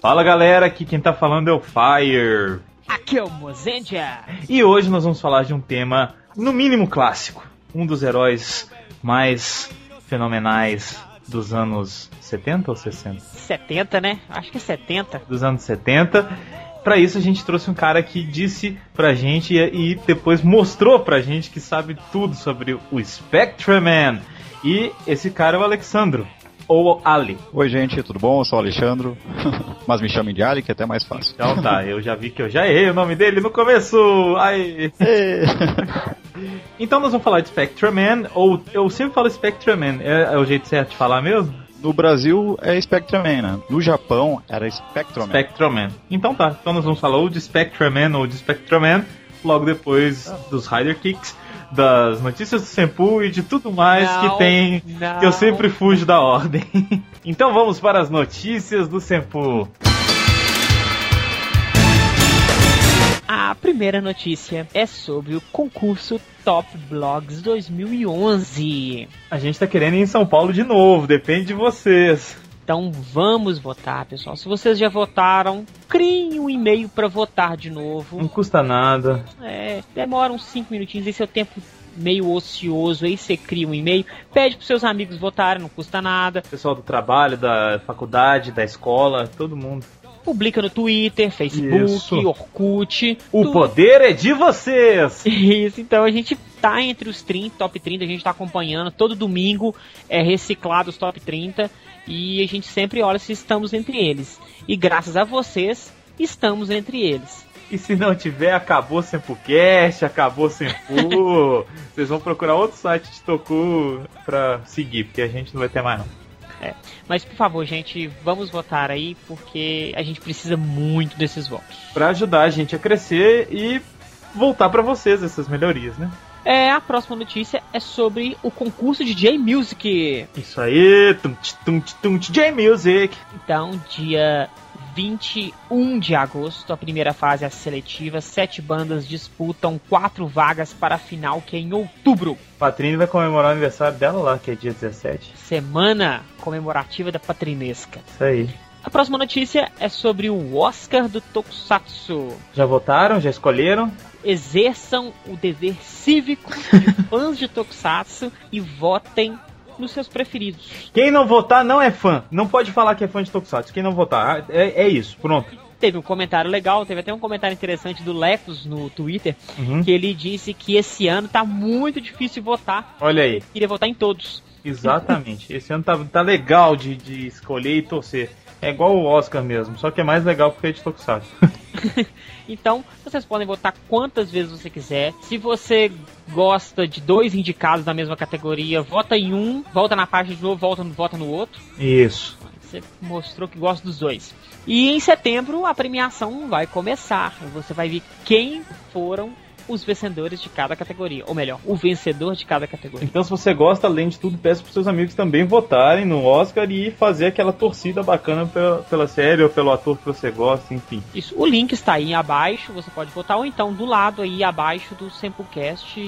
Fala galera, aqui quem tá falando é o Fire. Aqui é o Mozendia. E hoje nós vamos falar de um tema, no mínimo clássico. Um dos heróis mais fenomenais dos anos 70 ou 60? 70, né? Acho que é 70. Dos anos 70. Para isso a gente trouxe um cara que disse pra gente e, e depois mostrou pra gente que sabe tudo sobre o Spectreman. E esse cara é o Alexandro ou Ali? Oi, gente, tudo bom? Eu sou o Alexandro, mas me chamem de Ali, que é até mais fácil. Então tá, eu já vi que eu já errei o nome dele no começo. Ai. então nós vamos falar de Spectreman, ou eu sempre falo Spectreman, é, é o jeito certo de falar mesmo? No Brasil é Spectreman, né? No Japão era Spectroman. Spectroman. Então tá, então nós vamos falar ou de Spectreman ou de Spectroman, logo depois dos Rider Kicks das notícias do Senpu e de tudo mais Não, que tem. não. que Eu sempre fujo da ordem. então vamos para as notícias do Senpu. A primeira notícia é sobre o concurso Top Blogs 2011. A gente tá querendo ir em São Paulo de novo, depende de vocês. Então vamos votar, pessoal. Se vocês já votaram, criem um e-mail para votar de Não novo. custa nada. É, demora uns 5 minutinhos, esse é o tempo meio ocioso aí, você cria um e-mail, pede pros seus amigos votarem, não custa nada. Pessoal do trabalho, da faculdade, da escola, todo mundo. Publica no Twitter, Facebook, Isso. Orkut. O tu- poder é de vocês! Isso, então a gente tá entre os 30, top 30, a gente tá acompanhando. Todo domingo é reciclado os top 30 e a gente sempre olha se estamos entre eles. E graças a vocês, estamos entre eles. E se não tiver, acabou SempuCast, acabou Sempu. Vocês vão procurar outro site de Toku pra seguir, porque a gente não vai ter mais não. Mas por favor, gente, vamos votar aí porque a gente precisa muito desses votos. Pra ajudar a gente a crescer e voltar pra vocês essas melhorias, né? É, a próxima notícia é sobre o concurso de J-Music. Isso aí, tum tum tum J-Music. Então, dia 21 de agosto, a primeira fase é a seletiva. Sete bandas disputam quatro vagas para a final, que é em outubro. Patrine vai comemorar o aniversário dela lá, que é dia 17. Semana comemorativa da Patrinesca. Isso aí. A próxima notícia é sobre o Oscar do Tokusatsu. Já votaram? Já escolheram? Exerçam o dever cívico de fãs de Tokusatsu e votem nos seus preferidos. Quem não votar não é fã. Não pode falar que é fã de Tokusatsu. Quem não votar, é, é isso. Pronto. Teve um comentário legal, teve até um comentário interessante do Lecos no Twitter, Uhum. que ele disse que esse ano tá muito difícil votar. Olha aí. Queria votar em todos. Exatamente. Esse ano tá, tá legal de, de escolher e torcer. É igual o Oscar mesmo, só que é mais legal porque é de Tokusatsu. Então, vocês podem votar quantas vezes você quiser. Se você gosta de dois indicados da mesma categoria, vota em um, volta na página de novo, volta, vota no outro. Isso. Você mostrou que gosta dos dois. E em setembro a premiação vai começar. Você vai ver quem foram os vencedores de cada categoria. Ou melhor, o vencedor de cada categoria. Então, se você gosta, além de tudo, peço para seus amigos também votarem no Oscar e fazer aquela torcida bacana pela, pela série ou pelo ator que você gosta, enfim. Isso, o link está aí abaixo, você pode votar, ou então do lado aí abaixo do Samplecast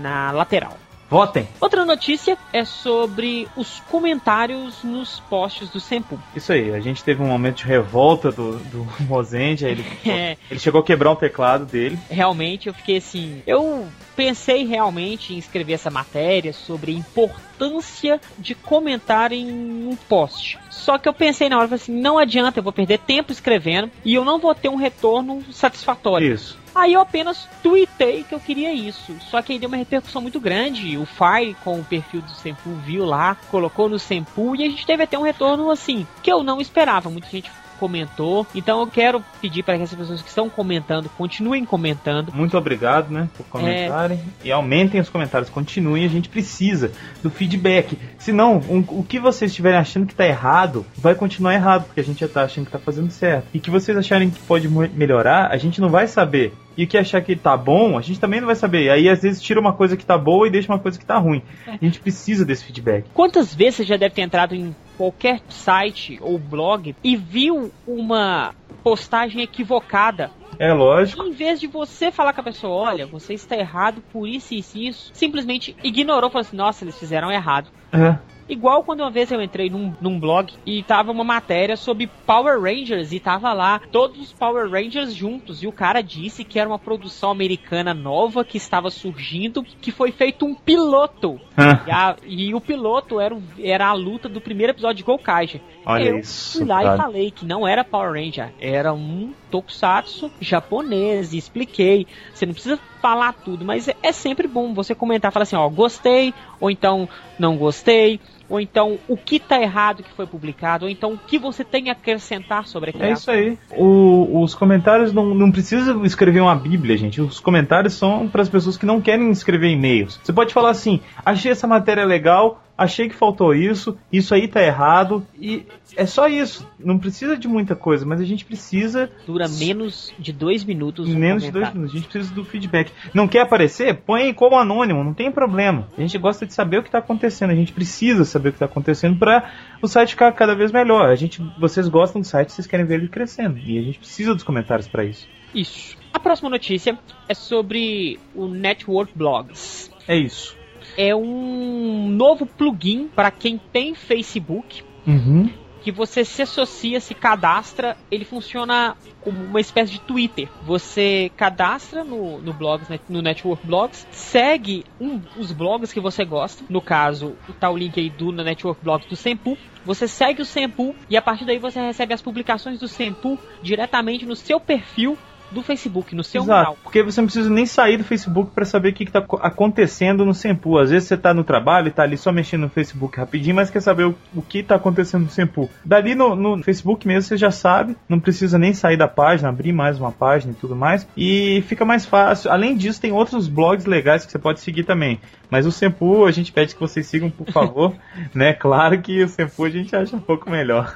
na lateral. Votem! Outra notícia é sobre os comentários nos posts do Sempu. Isso aí, a gente teve um momento de revolta do, do Mozende, aí ele, É, ele chegou a quebrar um teclado dele. realmente eu fiquei assim. Eu pensei realmente em escrever essa matéria sobre a importância de comentar em um post. Só que eu pensei na hora, falei assim, não adianta, eu vou perder tempo escrevendo e eu não vou ter um retorno satisfatório. Isso. Aí eu apenas tuitei que eu queria isso. Só que aí deu uma repercussão muito grande. O Fire, com o perfil do Sempu, viu lá, colocou no Sempu e a gente teve até um retorno assim, que eu não esperava. Muita gente comentou. Então eu quero pedir para que essas pessoas que estão comentando continuem comentando. Muito obrigado, né, por comentarem. E aumentem os comentários, continuem, a gente precisa do feedback. Senão, um- o que vocês estiverem achando que tá errado, vai continuar errado, porque a gente já tá achando que tá fazendo certo. E que vocês acharem que pode melhorar, a gente não vai saber. E o que achar que tá bom, a gente também não vai saber. E aí, às vezes, tira uma coisa que tá boa e deixa uma coisa que tá ruim. A gente precisa desse feedback. Quantas vezes você já deve ter entrado em qualquer site ou blog e viu uma postagem equivocada É lógico. Em vez de você falar com a pessoa, olha, você está errado por isso, isso e isso, simplesmente ignorou, falou assim, nossa, eles fizeram errado. É. Igual quando uma vez eu entrei num, num blog e tava uma matéria sobre Power Rangers e tava lá todos os Power Rangers juntos e o cara disse que era uma produção americana nova que estava surgindo, que foi feito um piloto. e, a, e, o piloto era, era a luta do primeiro episódio de Gokaiger. Olha eu isso, fui lá cara. e falei que não era Power Ranger, era um tokusatsu japonês e expliquei. Você não precisa falar tudo, mas é, é sempre bom você comentar, falar assim, ó, gostei, ou então não gostei, ou então o que tá errado que foi publicado, ou então o que você tem a acrescentar sobre aquilo. É isso aí. O- os comentários não, não precisa escrever uma bíblia, gente. Os comentários são para as pessoas que não querem escrever e-mails. Você pode falar assim: achei essa matéria legal, achei que faltou isso, isso aí tá errado. E é só isso. Não precisa de muita coisa, mas a gente precisa Dura menos de dois minutos. menos de dois minutos. A gente precisa do feedback. Não quer aparecer? Põe aí como anônimo, não tem problema. A gente gosta de saber o que está acontecendo. A gente precisa saber o que está acontecendo para o site ficar cada vez melhor. A gente, vocês gostam do site, vocês querem ver ele crescendo. E a gente precisa dos comentários para isso. Isso. A próxima notícia é sobre o Network Blogs. É isso. É um novo plugin para quem tem Facebook Uhum. que você se associa, se cadastra, ele funciona como uma espécie de Twitter. Você cadastra no, no blogs, né, no Network Blogs, segue um, os blogs que você gosta. No caso, o link aí do no Network Blogs do Sempu. Você segue o Sempu e a partir daí você recebe as publicações do Sempu diretamente no seu perfil do Facebook, no seu Exato, mural. porque você não precisa nem sair do Facebook para saber o que está acontecendo no Sempu. Às vezes você está no trabalho e tá ali só mexendo no Facebook rapidinho, mas quer saber o, o que está acontecendo no Sempu. Dali no, no Facebook mesmo você já sabe, não precisa nem sair da página, abrir mais uma página e tudo mais, e fica mais fácil. Além disso, tem outros blogs legais que você pode seguir também. Mas o Sempu a gente pede que vocês sigam, por favor, né? Claro que o Sempu a gente acha um pouco melhor.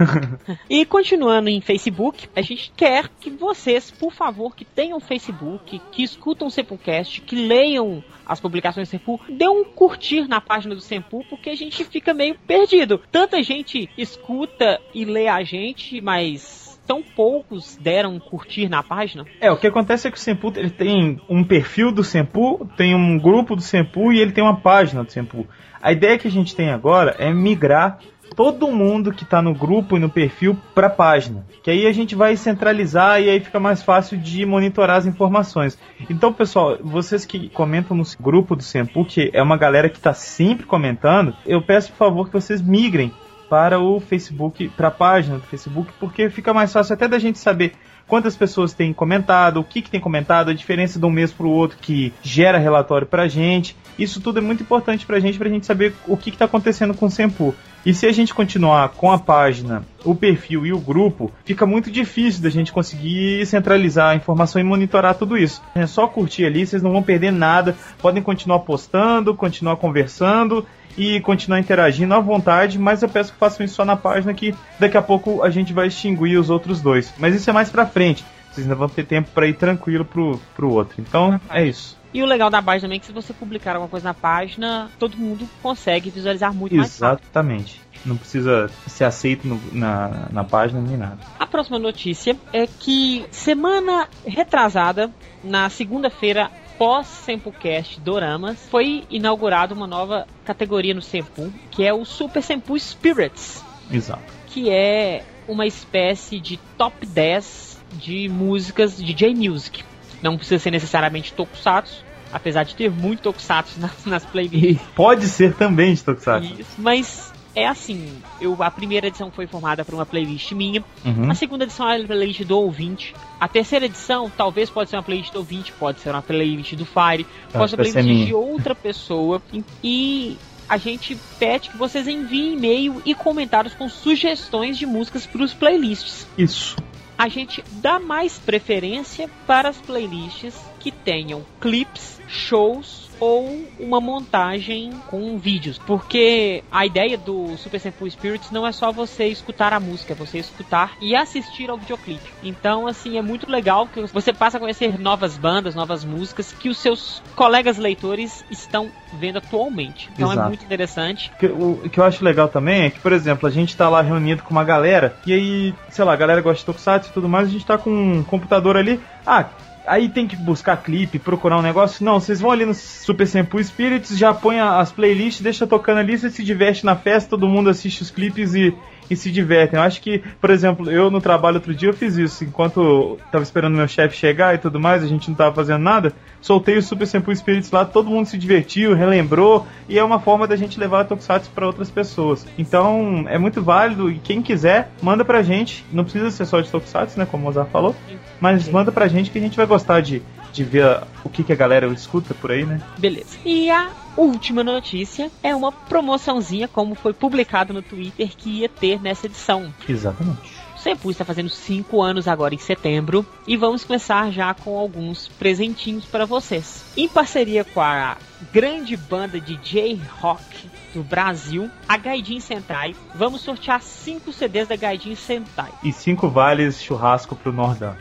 E continuando em Facebook, a gente quer que vocês, por favor, que tenham Facebook, que escutam o Sempulcast, que leiam as publicações do Sempu, dê um curtir na página do Sempu, porque a gente fica meio perdido. Tanta gente escuta e lê a gente, mas tão poucos deram curtir na página. É, o que acontece é que o Sempu ele tem um perfil do Sempu, tem um grupo do Sempu e ele tem uma página do Sempu. A ideia que a gente tem agora é migrar todo mundo que está no grupo e no perfil para a página. Que aí a gente vai centralizar e aí fica mais fácil de monitorar as informações. Então, pessoal, vocês que comentam no grupo do Sempu, que é uma galera que está sempre comentando, eu peço por favor que vocês migrem para o Facebook, para a página do Facebook, porque fica mais fácil até da gente saber quantas pessoas têm comentado, o que, que tem comentado, a diferença de um mês para o outro que gera relatório para a gente. Isso tudo é muito importante para a gente, para a gente saber o que está acontecendo com o Sempu. E se a gente continuar com a página, o perfil e o grupo, fica muito difícil da gente conseguir centralizar a informação e monitorar tudo isso. É só curtir ali, vocês não vão perder nada. Podem continuar postando, continuar conversando e continuar interagindo à vontade, mas eu peço que façam isso só na página que daqui a pouco a gente vai extinguir os outros dois. Mas isso é mais pra frente. Vocês ainda vão ter tempo para ir tranquilo pro, pro outro. Então, é isso. E o legal da página também é que se você publicar alguma coisa na página, todo mundo consegue visualizar muito mais rápido. Exatamente. Não precisa ser aceito no- na, na página nem nada. A próxima notícia é que semana retrasada, na segunda-feira pós Sempocast Doramas, foi inaugurada uma nova categoria no Sempu, que é o Super Sempu Spirits, Exato. que é uma espécie de top 10 de músicas de J-Music. Não precisa ser necessariamente Tokusatsu, apesar de ter muito Tokusatsu nas, nas playlists. E pode ser também de Tokusatsu. Isso, mas é assim, eu, a primeira edição foi formada por uma playlist minha, Uhum. a segunda edição é a playlist do ouvinte. A terceira edição talvez pode ser uma playlist do ouvinte, pode ser uma playlist do Fire, pode ser uma playlist de outra pessoa. E a gente pede que vocês enviem e-mail e comentários com sugestões de músicas para os playlists. Isso. A gente dá mais preferência para as playlists que tenham clips, shows ou uma montagem com vídeos, porque a ideia do Super Senpu Spirits não é só você escutar a música, é você escutar e assistir ao videoclipe. Então, assim, é muito legal que você passa a conhecer novas bandas, novas músicas que os seus colegas leitores estão vendo atualmente. Então é Exato. muito interessante. O que, o que eu acho legal também é que, por exemplo, a gente tá lá reunido com uma galera, e aí, sei lá, a galera gosta de Tokusatsu e tudo mais, a gente tá com um computador ali. Ah, aí tem que buscar clipe, procurar um negócio. Não, vocês vão ali no Super Senpu Spirits, já põe as playlists, deixa tocando ali, você se diverte na festa, todo mundo assiste os clipes e, e se divertem. Eu acho que, por exemplo, eu no trabalho outro dia eu fiz isso. Enquanto tava esperando meu chefe chegar e tudo mais, a gente não tava fazendo nada, soltei o Super Senpu Spirits lá, todo mundo se divertiu, relembrou, e é uma forma da gente levar a Tokusatsu para outras pessoas. Então, é muito válido e quem quiser, manda pra gente. Não precisa ser só de Tokusatsu, né, como o Mozart falou, mas manda pra gente que a gente vai gostar de, de ver o que, que a galera escuta por aí, né? Beleza. E a última notícia é uma promoçãozinha, como foi publicado no Twitter, que ia ter nessa edição. Exatamente. O Sempu está fazendo 5 anos agora em setembro e vamos começar já com alguns presentinhos para vocês. Em parceria com a grande banda de J-Rock do Brasil, a Gaidin Sentai, vamos sortear 5 CDs da Gaidin Sentai. E 5 vales churrasco pro Nordão.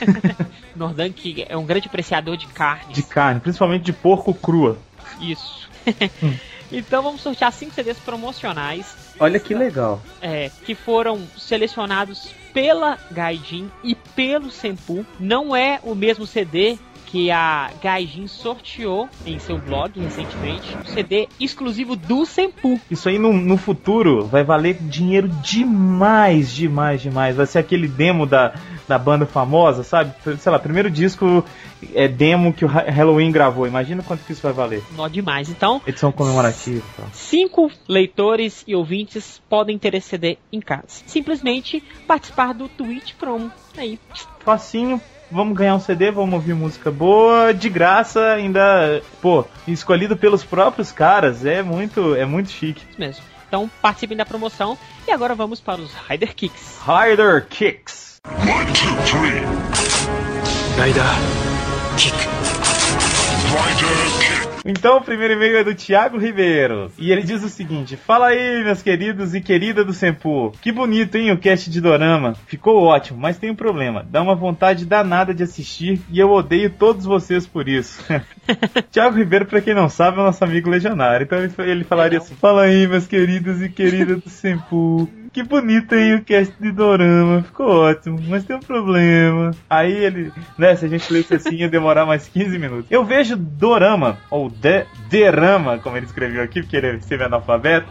Nordan que é um grande apreciador de carne. De carne, principalmente de porco crua. Isso. então vamos sortear 5 CDs promocionais. Olha que legal. É, que foram selecionados pela Gaijin e pelo Senpu. Não é o mesmo CD que a Gaijin sorteou em seu blog recentemente, um CD exclusivo do Senpu. Isso aí no, no futuro vai valer dinheiro demais, demais, demais. Vai ser aquele demo da, da banda famosa, sabe? Sei lá, primeiro disco é demo que o Halloween gravou. Imagina quanto que isso vai valer. Nó demais. Então, edição comemorativa. Cinco leitores e ouvintes podem ter esse CD em casa. Simplesmente participar do Twitch Promo. Aí. Facinho, vamos ganhar um CD, vamos ouvir música boa, de graça, ainda, pô, escolhido pelos próprios caras, é muito, é muito chique. Isso mesmo. Então participem da promoção e agora vamos para os Rider Kicks. Rider Kicks. One, two, three. Rider Kick. Rider Kick. Então o primeiro e-mail é do Thiago Ribeiro. E ele diz o seguinte: Fala aí, meus queridos e querida do Sempu. Que bonito, hein, o cast de Dorama. Ficou ótimo, mas tem um problema. Dá uma vontade danada de assistir e eu odeio todos vocês por isso. Thiago Ribeiro, pra quem não sabe, é nosso amigo legionário. Então ele falaria assim: Fala aí, meus queridos e queridas do Sempu. Que bonito, hein, o cast de Dorama. Ficou ótimo, mas tem um problema. Aí ele, né, se a gente lesse assim, ia demorar mais 15 minutos. Eu vejo Dorama, ou de, Derama, como ele escreveu aqui, porque ele esteve analfabeto,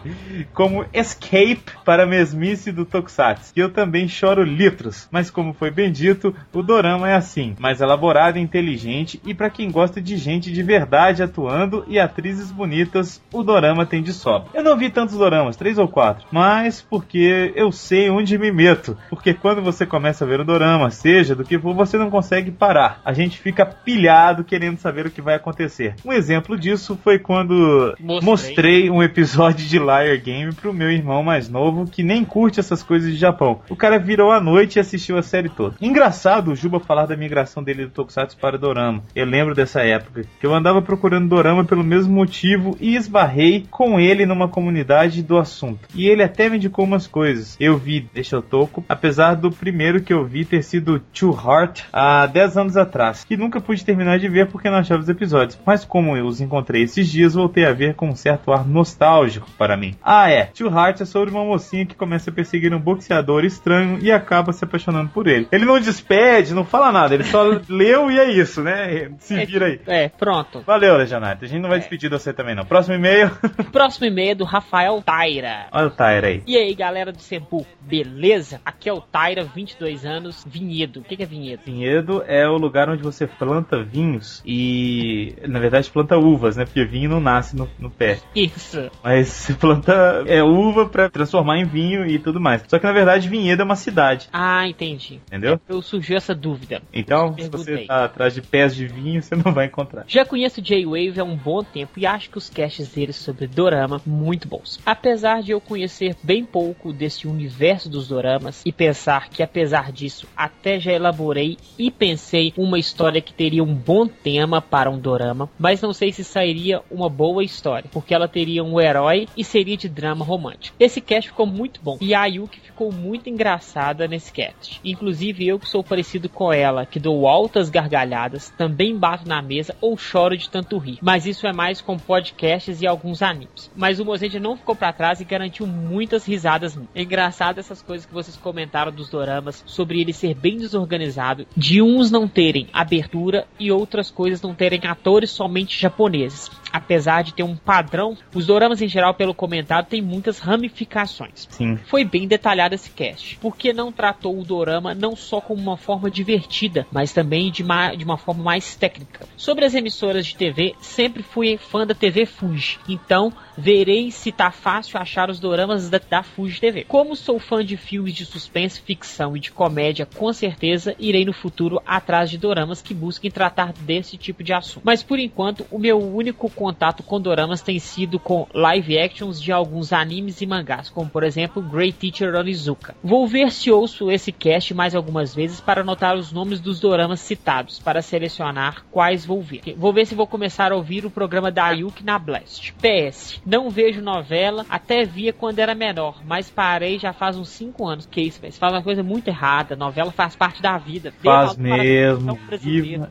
como escape para a mesmice do Tokusatsu. E eu também choro litros, mas como foi bem dito, o Dorama é assim, mais elaborado inteligente, e para quem gosta de gente de verdade atuando e atrizes bonitas, o Dorama tem de sobra. Eu não vi tantos Doramas, três ou quatro, mas porque eu sei onde me meto. Porque quando você começa a ver o dorama, seja do que for, você não consegue parar. A gente fica pilhado querendo saber o que vai acontecer. Um exemplo disso foi quando mostrei, mostrei um episódio de Liar Game pro meu irmão mais novo, que nem curte essas coisas de Japão. O cara virou à noite e assistiu a série toda. Engraçado o Juba falar da migração dele do Tokusatsu para o Dorama. Eu lembro dessa época, que eu andava procurando Dorama pelo mesmo motivo e esbarrei com ele numa comunidade do assunto. E ele até me indicou umas coisas coisas. Eu vi Deixa eu Toco, apesar do primeiro que eu vi ter sido Two Heart há 10 anos atrás, que nunca pude terminar de ver porque não achava os episódios. Mas como eu os encontrei esses dias, voltei a ver com um certo ar nostálgico para mim. Ah, é. Two Heart é sobre uma mocinha que começa a perseguir um boxeador estranho e acaba se apaixonando por ele. Ele não despede, não fala nada, ele só leu e é isso, né? Se É, vira aí. É, pronto. Valeu, Legionário. A gente não vai É. despedir de você também, não. Próximo e-mail. Próximo e-mail é do Rafael Taira. Olha o Tyre aí. E aí, galera do Sempu, beleza? Aqui é o Taira, 22 anos, Vinhedo. O que, é Vinhedo? Vinhedo é o lugar onde você planta vinhos e, na verdade, planta uvas, né? Porque vinho não nasce no, no pé. Isso. Mas você planta é, uva pra transformar em vinho e tudo mais. Só que, na verdade, Vinhedo é uma cidade, Ah, entendi. entendeu? Eu surgiu essa dúvida. Então, se você tá atrás de pés de vinho, você não vai encontrar. Já conheço J-Wave há um bom tempo e acho que os casts deles sobre Dorama muito bons. Apesar de eu conhecer bem pouco desse universo dos Doramas e pensar que apesar disso até já elaborei e pensei uma história que teria um bom tema para um Dorama, mas não sei se sairia uma boa história, porque ela teria um herói e seria de drama romântico. Esse cast ficou muito bom e a Yuki ficou muito engraçada nesse cast. Inclusive eu que sou parecido com ela, que dou altas gargalhadas, também bato na mesa ou choro de tanto rir. Mas isso é mais com podcasts e alguns animes. Mas o Mozende não ficou para trás e garantiu muitas risadas. É engraçado essas coisas que vocês comentaram dos doramas sobre ele ser bem desorganizado, de uns não terem abertura e outras coisas não terem atores somente japoneses apesar de ter um padrão, os doramas em geral, pelo comentado, tem muitas ramificações. Sim. Foi bem detalhado esse cast, porque não tratou o dorama não só como uma forma divertida, mas também de uma, de uma forma mais técnica. Sobre as emissoras de TV, sempre fui fã da TV Fuji, então verei se tá fácil achar os doramas da, da Fuji TV. Como sou fã de filmes de suspense, ficção e de comédia, com certeza irei no futuro atrás de doramas que busquem tratar desse tipo de assunto. Mas por enquanto, o meu único contato com doramas tem sido com live actions de alguns animes e mangás, como por exemplo Great Teacher Onizuka. Vou ver se ouço esse cast mais algumas vezes para anotar os nomes dos doramas citados, para selecionar quais vou ver. Vou ver se vou começar a ouvir o programa da Ayuki na Blast. PS, não vejo novela, até via quando era menor, mas parei já faz uns 5 anos. Que isso, velho? Você faz uma coisa muito errada. Novela faz parte da vida. Faz mesmo.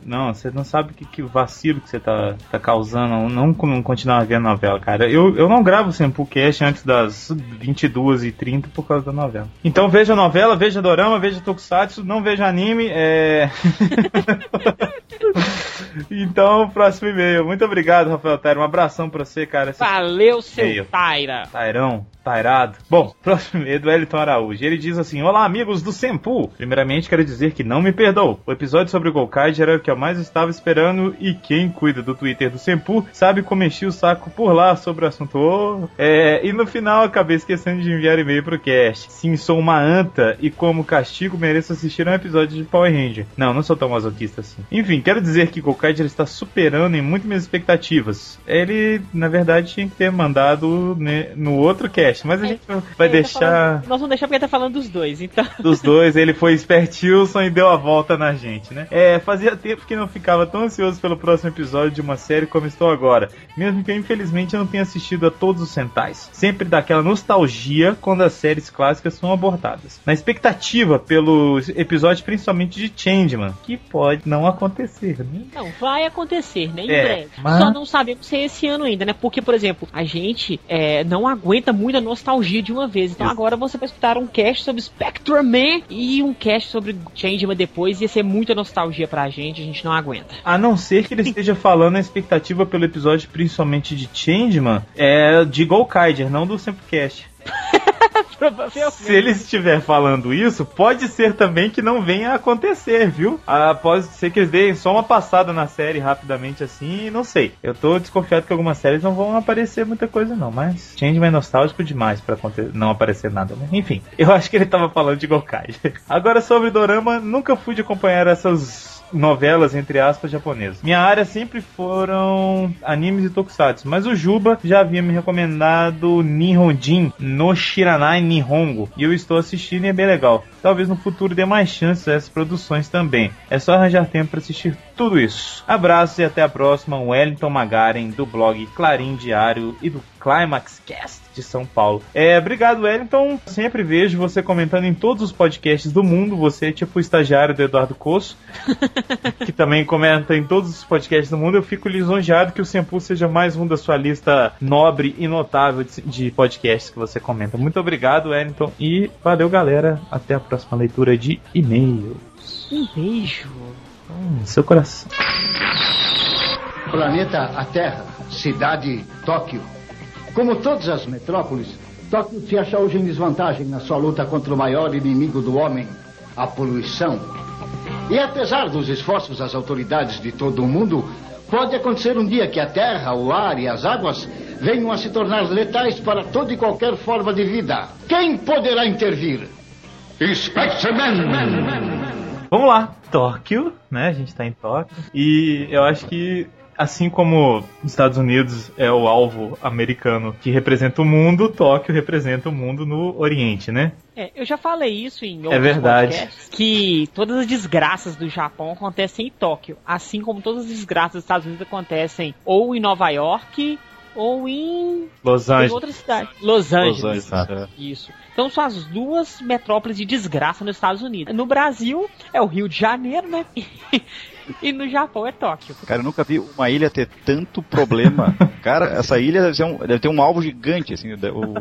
Não, você não sabe que, que vacilo que você tá, tá causando não continuar vendo novela, cara. Eu, eu não gravo sempre o cast antes das 22h30 por causa da novela. Então veja novela, veja dorama, veja tokusatsu, não veja anime, é... então, próximo e-mail. Muito obrigado, Rafael Taira. Um abração pra você, cara. Valeu, seu Taira. Tairão. Bom, próximo e-mail do Elton Araújo. Ele diz assim: Olá, amigos do Sempu. Primeiramente, quero dizer que não me perdoou. O episódio sobre o Golkai era o que eu mais estava esperando e quem cuida do Twitter do Sempu sabe como enchi o saco por lá sobre o assunto. Oh, é, e no final acabei esquecendo de enviar e-mail pro cast. Sim, sou uma anta e como castigo mereço assistir um episódio de Power Ranger. Não, não sou tão masoquista assim. Enfim, quero dizer que Golkai está superando em muito minhas expectativas. Ele, na verdade, tinha que ter mandado né, no outro cast, mas a é, gente vai deixar. Tá falando, nós vamos deixar porque ele tá falando dos dois, então. Dos dois, ele foi espertilson e deu a volta na gente, né? É, fazia tempo que não ficava tão ansioso pelo próximo episódio de uma série como estou agora. Mesmo que eu, infelizmente, não tenha assistido a todos os Sentais. Sempre dá aquela nostalgia quando as séries clássicas são abordadas. Na expectativa pelo episódio, principalmente de Changeman, que pode não acontecer, né? Não, vai acontecer, né? Em é, breve. Mas... Só não sabemos se é esse ano ainda, né? Porque, por exemplo, a gente é, não aguenta muita nostalgia de uma vez. Então agora você vai escutar um cast sobre Spectrum Man e um cast sobre Changeman depois. Ia ser muita nostalgia pra gente, a gente não aguenta. A não ser que ele esteja falando a expectativa pelo episódio, principalmente de Changeman, é de Golkaider, não do Semplecast. Se ele estiver falando isso, pode ser também que não venha a acontecer, viu? Ah, pode ser que eles deem só uma passada na série rapidamente assim, não sei. Eu tô desconfiado que algumas séries não vão aparecer muita coisa não, mas Changeman é nostálgico demais para não aparecer nada, né? Enfim, eu acho que ele tava falando de Gokai. Agora sobre Dorama, nunca fui de acompanhar essas novelas, entre aspas, japonesas. Minha área sempre foram animes e tokusatsu, mas o Juba já havia me recomendado Nihonjin no Shiranai Nihongo, e eu estou assistindo e é bem legal. Talvez no futuro dê mais chances a essas produções também. É só arranjar tempo para assistir tudo isso. Abraços e até a próxima. Wellington Magaren, do blog Clarim Diário e do Climax Cast de São Paulo. É, obrigado, Wellington. Sempre vejo você comentando em todos os podcasts do mundo. Você é tipo o estagiário do Eduardo Coço, que também comenta em todos os podcasts do mundo. Eu fico lisonjeado que o Sempu seja mais um da sua lista nobre e notável de, de podcasts que você comenta. Muito obrigado, Wellington. E valeu, galera. Até a próxima leitura de e-mails. Um beijo. Hum, seu coração. Planeta a Terra, cidade Tóquio como todas as metrópoles, Tóquio se acha hoje em desvantagem na sua luta contra o maior inimigo do homem, a poluição. E apesar dos esforços das autoridades de todo o mundo, pode acontecer um dia que a terra, o ar e as águas venham a se tornar letais para toda e qualquer forma de vida. Quem poderá intervir? Spectreman! Vamos lá, Tóquio, né? A gente tá em Tóquio. E eu acho que Assim como os Estados Unidos é o alvo americano que representa o mundo, Tóquio representa o mundo no Oriente, né? É, eu já falei isso em outros É verdade. podcasts, que todas as desgraças do Japão acontecem em Tóquio, assim como todas as desgraças dos Estados Unidos acontecem ou em Nova York ou em Los Angeles. outra cidade. Los Angeles. Los Angeles, é. Isso. Então são as duas metrópoles de desgraça nos Estados Unidos. No Brasil é o Rio de Janeiro, né? e no Japão é Tóquio. Cara, eu nunca vi uma ilha ter tanto problema. Cara, essa ilha deve, ser um- deve ter um alvo gigante, assim.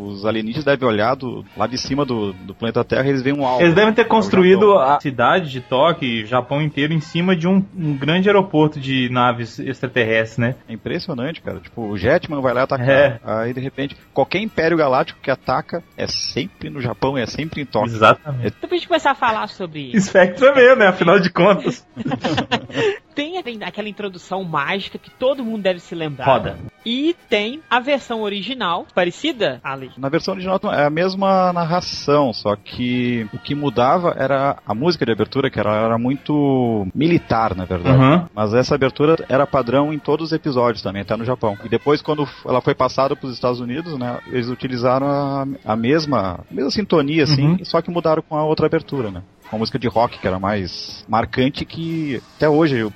Os alienígenas devem olhar do, lá de cima do, do planeta Terra e eles veem um alvo. Eles devem ter É construído a cidade de Tóquio e o Japão inteiro em cima de um, um grande aeroporto de naves extraterrestres, né? É impressionante, cara. Tipo, o Jetman vai lá atacar. É. Aí, de repente, qualquer Império Galáctico que ataca é sempre no Japão, é sempre em Tóquio. Exatamente. Então pra gente começar a falar sobre Spectre também, né? Afinal de contas. tem, aquela introdução mágica que todo mundo deve se lembrar. Roda. E tem a versão original, parecida, Ali. Na versão original é a mesma narração, só que o que mudava era a música de abertura, que era, era muito militar, na verdade. Uhum. Mas essa abertura era padrão em todos os episódios também, até no Japão. E depois, quando ela foi passada para os Estados Unidos, né, eles utilizaram a, a mesma, a mesma sintonia, assim, Uhum. só que mudaram com a outra abertura, né? Uma música de rock que era mais marcante, que até hoje, eu-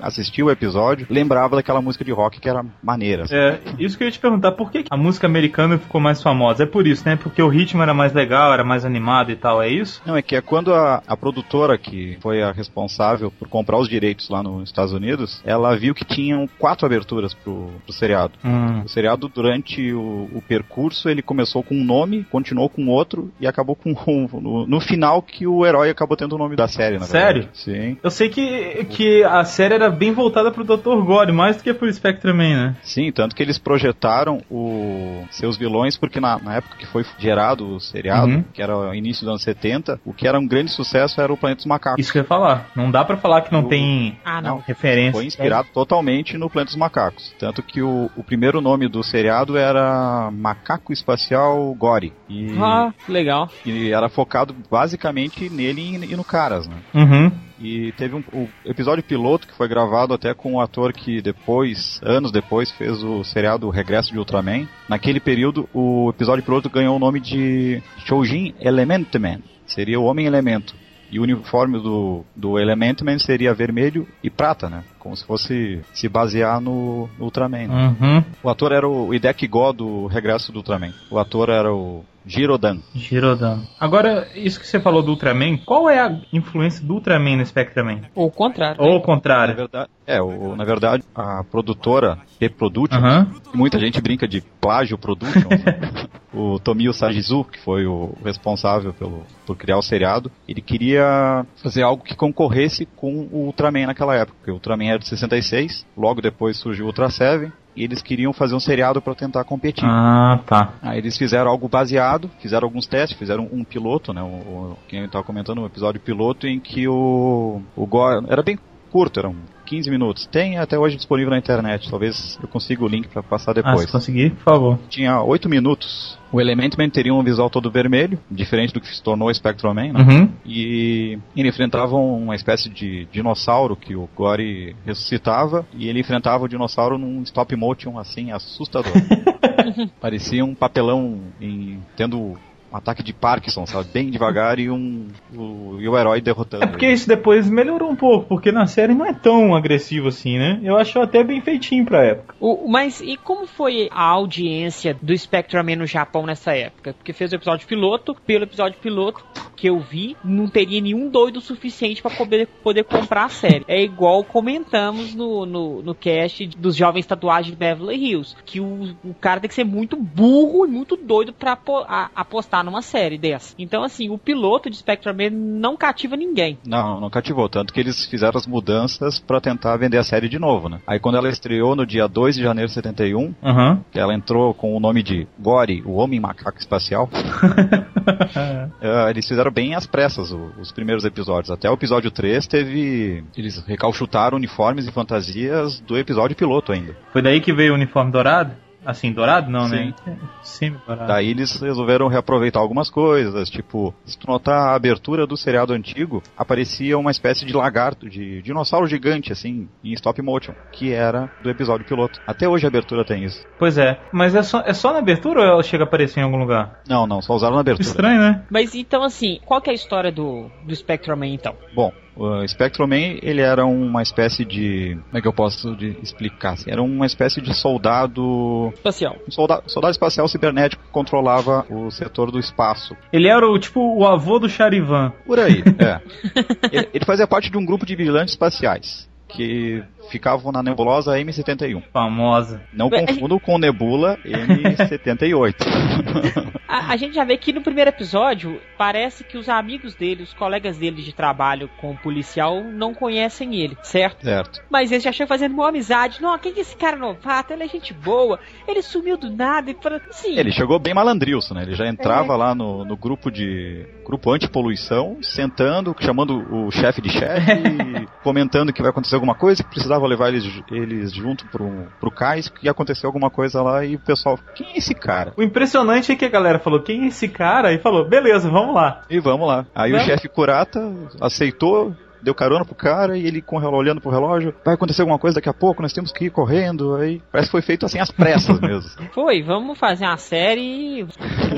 assistiu o episódio lembrava daquela música de rock que era maneira. assim. É, isso que eu ia te perguntar, por que a música americana ficou mais famosa? É por isso, né? Porque o ritmo era mais legal, era mais animado e tal, é isso? Não, é que é quando a, a produtora, que foi a responsável por comprar os direitos lá nos Estados Unidos, ela viu que tinham quatro aberturas pro, pro seriado. Hum. O seriado, durante o, o percurso, ele começou com um nome, continuou com outro e acabou com um, no, no final que o herói acabou tendo o nome da série, na Sério? verdade. Sim. Eu sei que, que a série era bem voltada pro Dr. Gore, mais do que pro Spectreman, né? Sim, tanto que eles projetaram o, seus vilões, porque na, na época que foi gerado o seriado, Uhum. que era o início dos anos 70, o que era um grande sucesso era o Planeta dos Macacos. Isso que eu ia falar. Não dá pra falar que não O- tem Ah, não. referência. Foi inspirado totalmente no Planeta dos Macacos. Tanto que o, o primeiro nome do seriado era Macaco Espacial Gore. E, Ah, que legal. e era focado basicamente nele e, e no Caras, né? Uhum. E teve um o episódio piloto que foi gravado até com um ator que depois, anos depois, fez o seriado Regresso de Ultraman. Naquele período, o episódio piloto ganhou o nome de Shoujin Elementman. Seria o Homem Elemento. E o uniforme do, do Elementman seria vermelho e prata, né? Como se fosse se basear no, no Ultraman. né? Uhum. O ator era o Hideki Go do Regresso do Ultraman. O ator era o Girodan. Girodan. Agora, isso que você falou do Ultraman, qual é a influência do Ultraman no Spectreman? Ou o contrário. Ou Na contrário? verdade, é, o, na verdade, a produtora P-Production, Aham. que muita gente brinca de plágio production, o Tomio Sajizu, que foi o responsável pelo, por criar o seriado, ele queria fazer algo que concorresse com o Ultraman naquela época, porque o Ultraman era de 66, logo depois surgiu o Ultra Seven, e eles queriam fazer um seriado para tentar competir. Ah, tá. Aí eles fizeram algo baseado, fizeram alguns testes, fizeram um piloto, né? O, o, quem estava comentando, um episódio piloto em que o, o Gore. Era bem curto, eram 15 minutos. Tem até hoje disponível na internet, talvez eu consiga o link para passar Ah, depois. se conseguir, por favor. Tinha 8 minutos. O Elementman teria um visual todo vermelho, diferente do que se tornou o Spectrum-Man, né? Uhum. E ele enfrentava uma espécie de dinossauro que o Gore ressuscitava e ele enfrentava o dinossauro num stop motion assim assustador. Parecia um papelão em, tendo um ataque de Parkinson, sabe? Bem devagar e um o, e o herói derrotando. É porque ele. isso depois melhorou um pouco, porque na série não é tão agressivo assim, né? Eu acho até bem feitinho pra época. O, mas e como foi a audiência do Spectreman no Japão nessa época? Porque fez o episódio piloto, pelo episódio piloto que eu vi, não teria nenhum doido suficiente pra poder, poder comprar a série. É igual comentamos no, no, no cast dos jovens tatuagens de Beverly Hills, que o, o cara tem que ser muito burro e muito doido pra apo- a- apostar numa série dessa. Então, assim, o piloto de Spectreman não cativa ninguém. Não, não cativou, tanto que eles fizeram as mudanças pra tentar vender a série de novo, né? Aí quando ela estreou no dia 2 de janeiro de 71, Aham. que ela entrou com o nome de Gore, o Homem Macaco Espacial, eh, eles fizeram bem às pressas o- os primeiros episódios. Até o episódio 3 teve. Eles recalchutaram uniformes e fantasias do episódio piloto ainda. Foi daí que veio o uniforme dourado? Assim, dourado não, Sim. né? Semi-dourado. Daí eles resolveram reaproveitar algumas coisas, tipo, se tu notar a abertura do seriado antigo, aparecia uma espécie de lagarto, de dinossauro gigante, assim, em stop motion, que era do episódio piloto. Até hoje a abertura tem isso. Pois é. Mas é só, é só na abertura ou ela chega a aparecer em algum lugar? Não, não, só usaram na abertura. Estranho, né? Mas então, assim, qual que é a história do, do Spectrum Man, então? Bom, o Spectrum Man, ele era uma espécie de... Como é que eu posso de explicar? assim? Era uma espécie de soldado... Espacial. Um soldado, soldado espacial cibernético que controlava o setor do espaço. Ele era o tipo o avô do Charivan. Por aí, é. ele, ele fazia parte de um grupo de vigilantes espaciais que ficavam na nebulosa M71. Famosa. Não Bem, confundo com Nebula M78. A, a gente já vê que no primeiro episódio parece que os amigos dele, os colegas dele de trabalho com o policial, não conhecem ele, certo? certo. Mas eles já chegam fazendo uma amizade. Não, quem que é esse cara novato? Ele é gente boa. Ele sumiu do nada e para sim. Ele chegou bem malandrilso, né? Ele já entrava lá no, no grupo de grupo anti-poluição, sentando, chamando o chefe de chefe, comentando que vai acontecer alguma coisa, que precisava levar eles, eles junto pro, pro cais, que ia acontecer alguma coisa lá, e o pessoal, quem é esse cara? O impressionante é que a galera falou, quem é esse cara? E falou, beleza, vamos lá. E vamos lá. Aí Vamos. o chefe Curata aceitou, deu carona pro cara e ele com o relógio, olhando pro relógio, vai acontecer alguma coisa daqui a pouco, nós temos que ir correndo. Aí parece que foi feito assim às pressas mesmo. Foi, vamos fazer uma série e.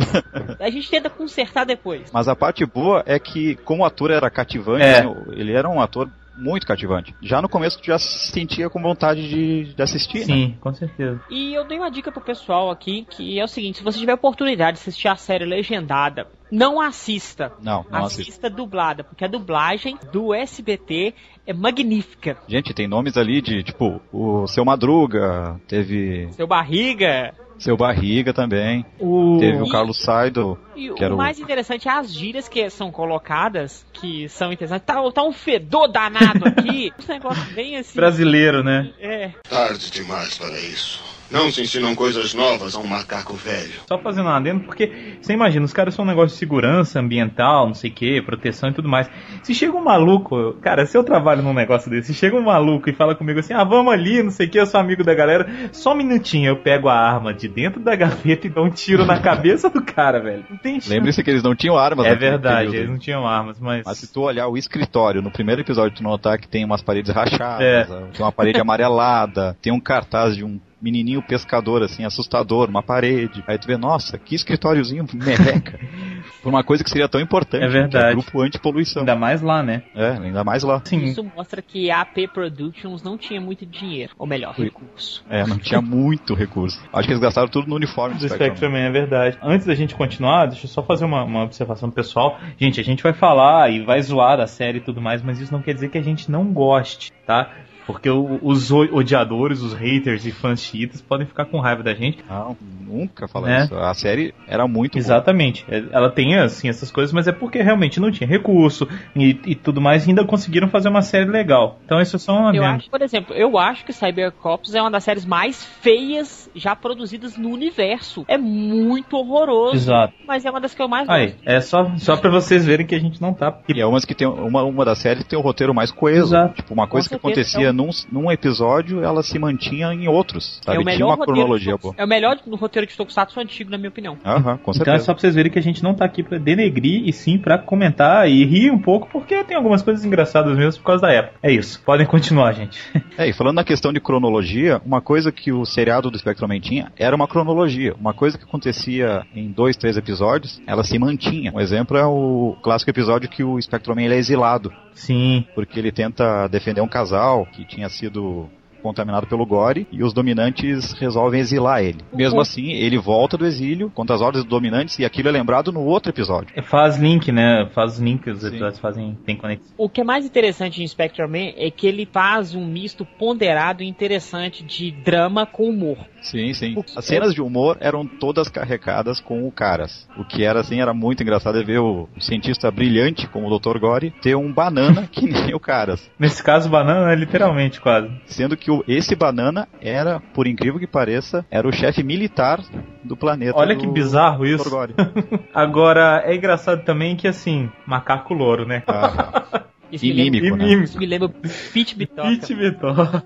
a gente tenta consertar depois. Mas a parte boa é que como o ator era cativante, É. né, ele era um ator muito cativante. Já no começo tu já se sentia com vontade de, de assistir, né? Sim, com certeza. E eu dei uma dica pro pessoal aqui que é o seguinte: se você tiver oportunidade de assistir a série legendada, não assista. Não, não assista assista. dublada, porque a dublagem do SBT é magnífica. Gente, tem nomes ali de, tipo, o Seu Madruga, teve Seu barriga. Seu Barriga também, O... teve o Carlos Saido, E que era o mais interessante é as gírias que são colocadas, que são interessantes. Tá, tá um fedor danado aqui. Esse negócio bem assim. Brasileiro, né? É. Tarde demais para isso. Não se ensinam coisas novas a um macaco velho. Só fazendo um adendo, porque você imagina, os caras são um negócio de segurança ambiental, não sei o que, proteção e tudo mais. Se chega um maluco, cara, se eu trabalho num negócio desse, se chega um maluco e fala comigo assim, ah, vamos ali, não sei o que, eu sou amigo da galera, só um minutinho, eu pego a arma de dentro da gaveta e dou um tiro na cabeça do cara, velho. Não tem chance. Lembre-se que eles não tinham armas É verdade, período. eles não tinham armas, mas. Mas se tu olhar o escritório, no primeiro episódio tu notar que tem umas paredes rachadas, É. tem uma parede amarelada, tem um cartaz de um menininho pescador, assim, assustador, uma parede. Aí tu vê, nossa, que escritóriozinho merreca. Por uma coisa que seria tão importante. É verdade. Que é grupo anti-poluição. Ainda mais lá, né? É, ainda mais lá. Sim. Isso mostra que a AP Productions não tinha muito dinheiro, ou melhor, recurso. É, não tinha muito recurso. Acho que eles gastaram tudo no uniforme do Spectrum. Spectrum é verdade. Antes da gente continuar, deixa eu só fazer uma, uma observação pessoal. Gente, a gente vai falar e vai zoar da série e tudo mais, mas isso não quer dizer que a gente não goste, tá? Porque o- os odiadores, os haters e fãs chiitas podem ficar com raiva da gente. Não, nunca falar Né? isso. A série era muito boa. Exatamente. É, Ela tem, assim, essas coisas, mas é porque realmente não tinha recurso e, e tudo mais, e ainda conseguiram fazer uma série legal. Então isso é só uma Eu acho, por exemplo, eu acho que Cybercops é uma das séries mais feias já produzidas no universo. É muito horroroso. Exato. Mas é uma das que eu mais Aí, gosto. é só, só pra vocês verem que a gente não tá. E é umas que tem uma, uma das séries que tem o roteiro mais coeso. Exato. Tipo, uma coisa que certeza, acontecia é num, num episódio, ela se mantinha em outros. Sabe? É o Tinha melhor uma roteiro cronologia de boa. É o melhor no roteiro de Tokusatsu antigo, na minha opinião. Aham, com Então é certeza. só pra vocês verem que a gente não tá aqui pra denegrir e sim pra comentar e rir um pouco, porque tem algumas coisas engraçadas mesmo por causa da época. É isso. Podem continuar, gente. É, e falando na questão de cronologia, uma coisa que o seriado do Spectrum Man tinha era uma cronologia. Uma coisa que acontecia em dois, três episódios, ela se mantinha. Um exemplo é o clássico episódio que o Spectrum é exilado, Sim. porque ele tenta defender um casal que tinha sido contaminado pelo Gore e os dominantes resolvem exilar ele. Mesmo assim, ele volta do exílio contra as ordens dos dominantes e aquilo é lembrado no outro episódio. Faz link, né? Faz link, os Sim. episódios fazem. Tem conexão. O que é mais interessante em Spectre Man é que ele faz um misto ponderado e interessante de drama com humor. Sim, sim. O- As cenas de humor eram todas carregadas com o Caras. O que era assim, era muito engraçado é ver o cientista brilhante, como o Dr. Gore, ter um banana que nem o Caras. Nesse caso, banana é literalmente quase. Sendo que o- esse banana era, por incrível que pareça, era o chefe militar do planeta. Olha do que bizarro Dr. isso. Gore. Agora, é engraçado também que, assim, macaco louro, né? Ah, Isso E me lembra, mímico, E né? isso me lembra Pete Bitoca. Pete Vitor.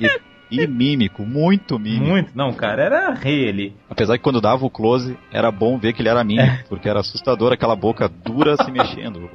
e mímico, muito mímico. Muito. Não, cara era rei ali. Apesar que quando dava o close, era bom ver que ele era mímico, é. porque era assustador aquela boca dura se mexendo.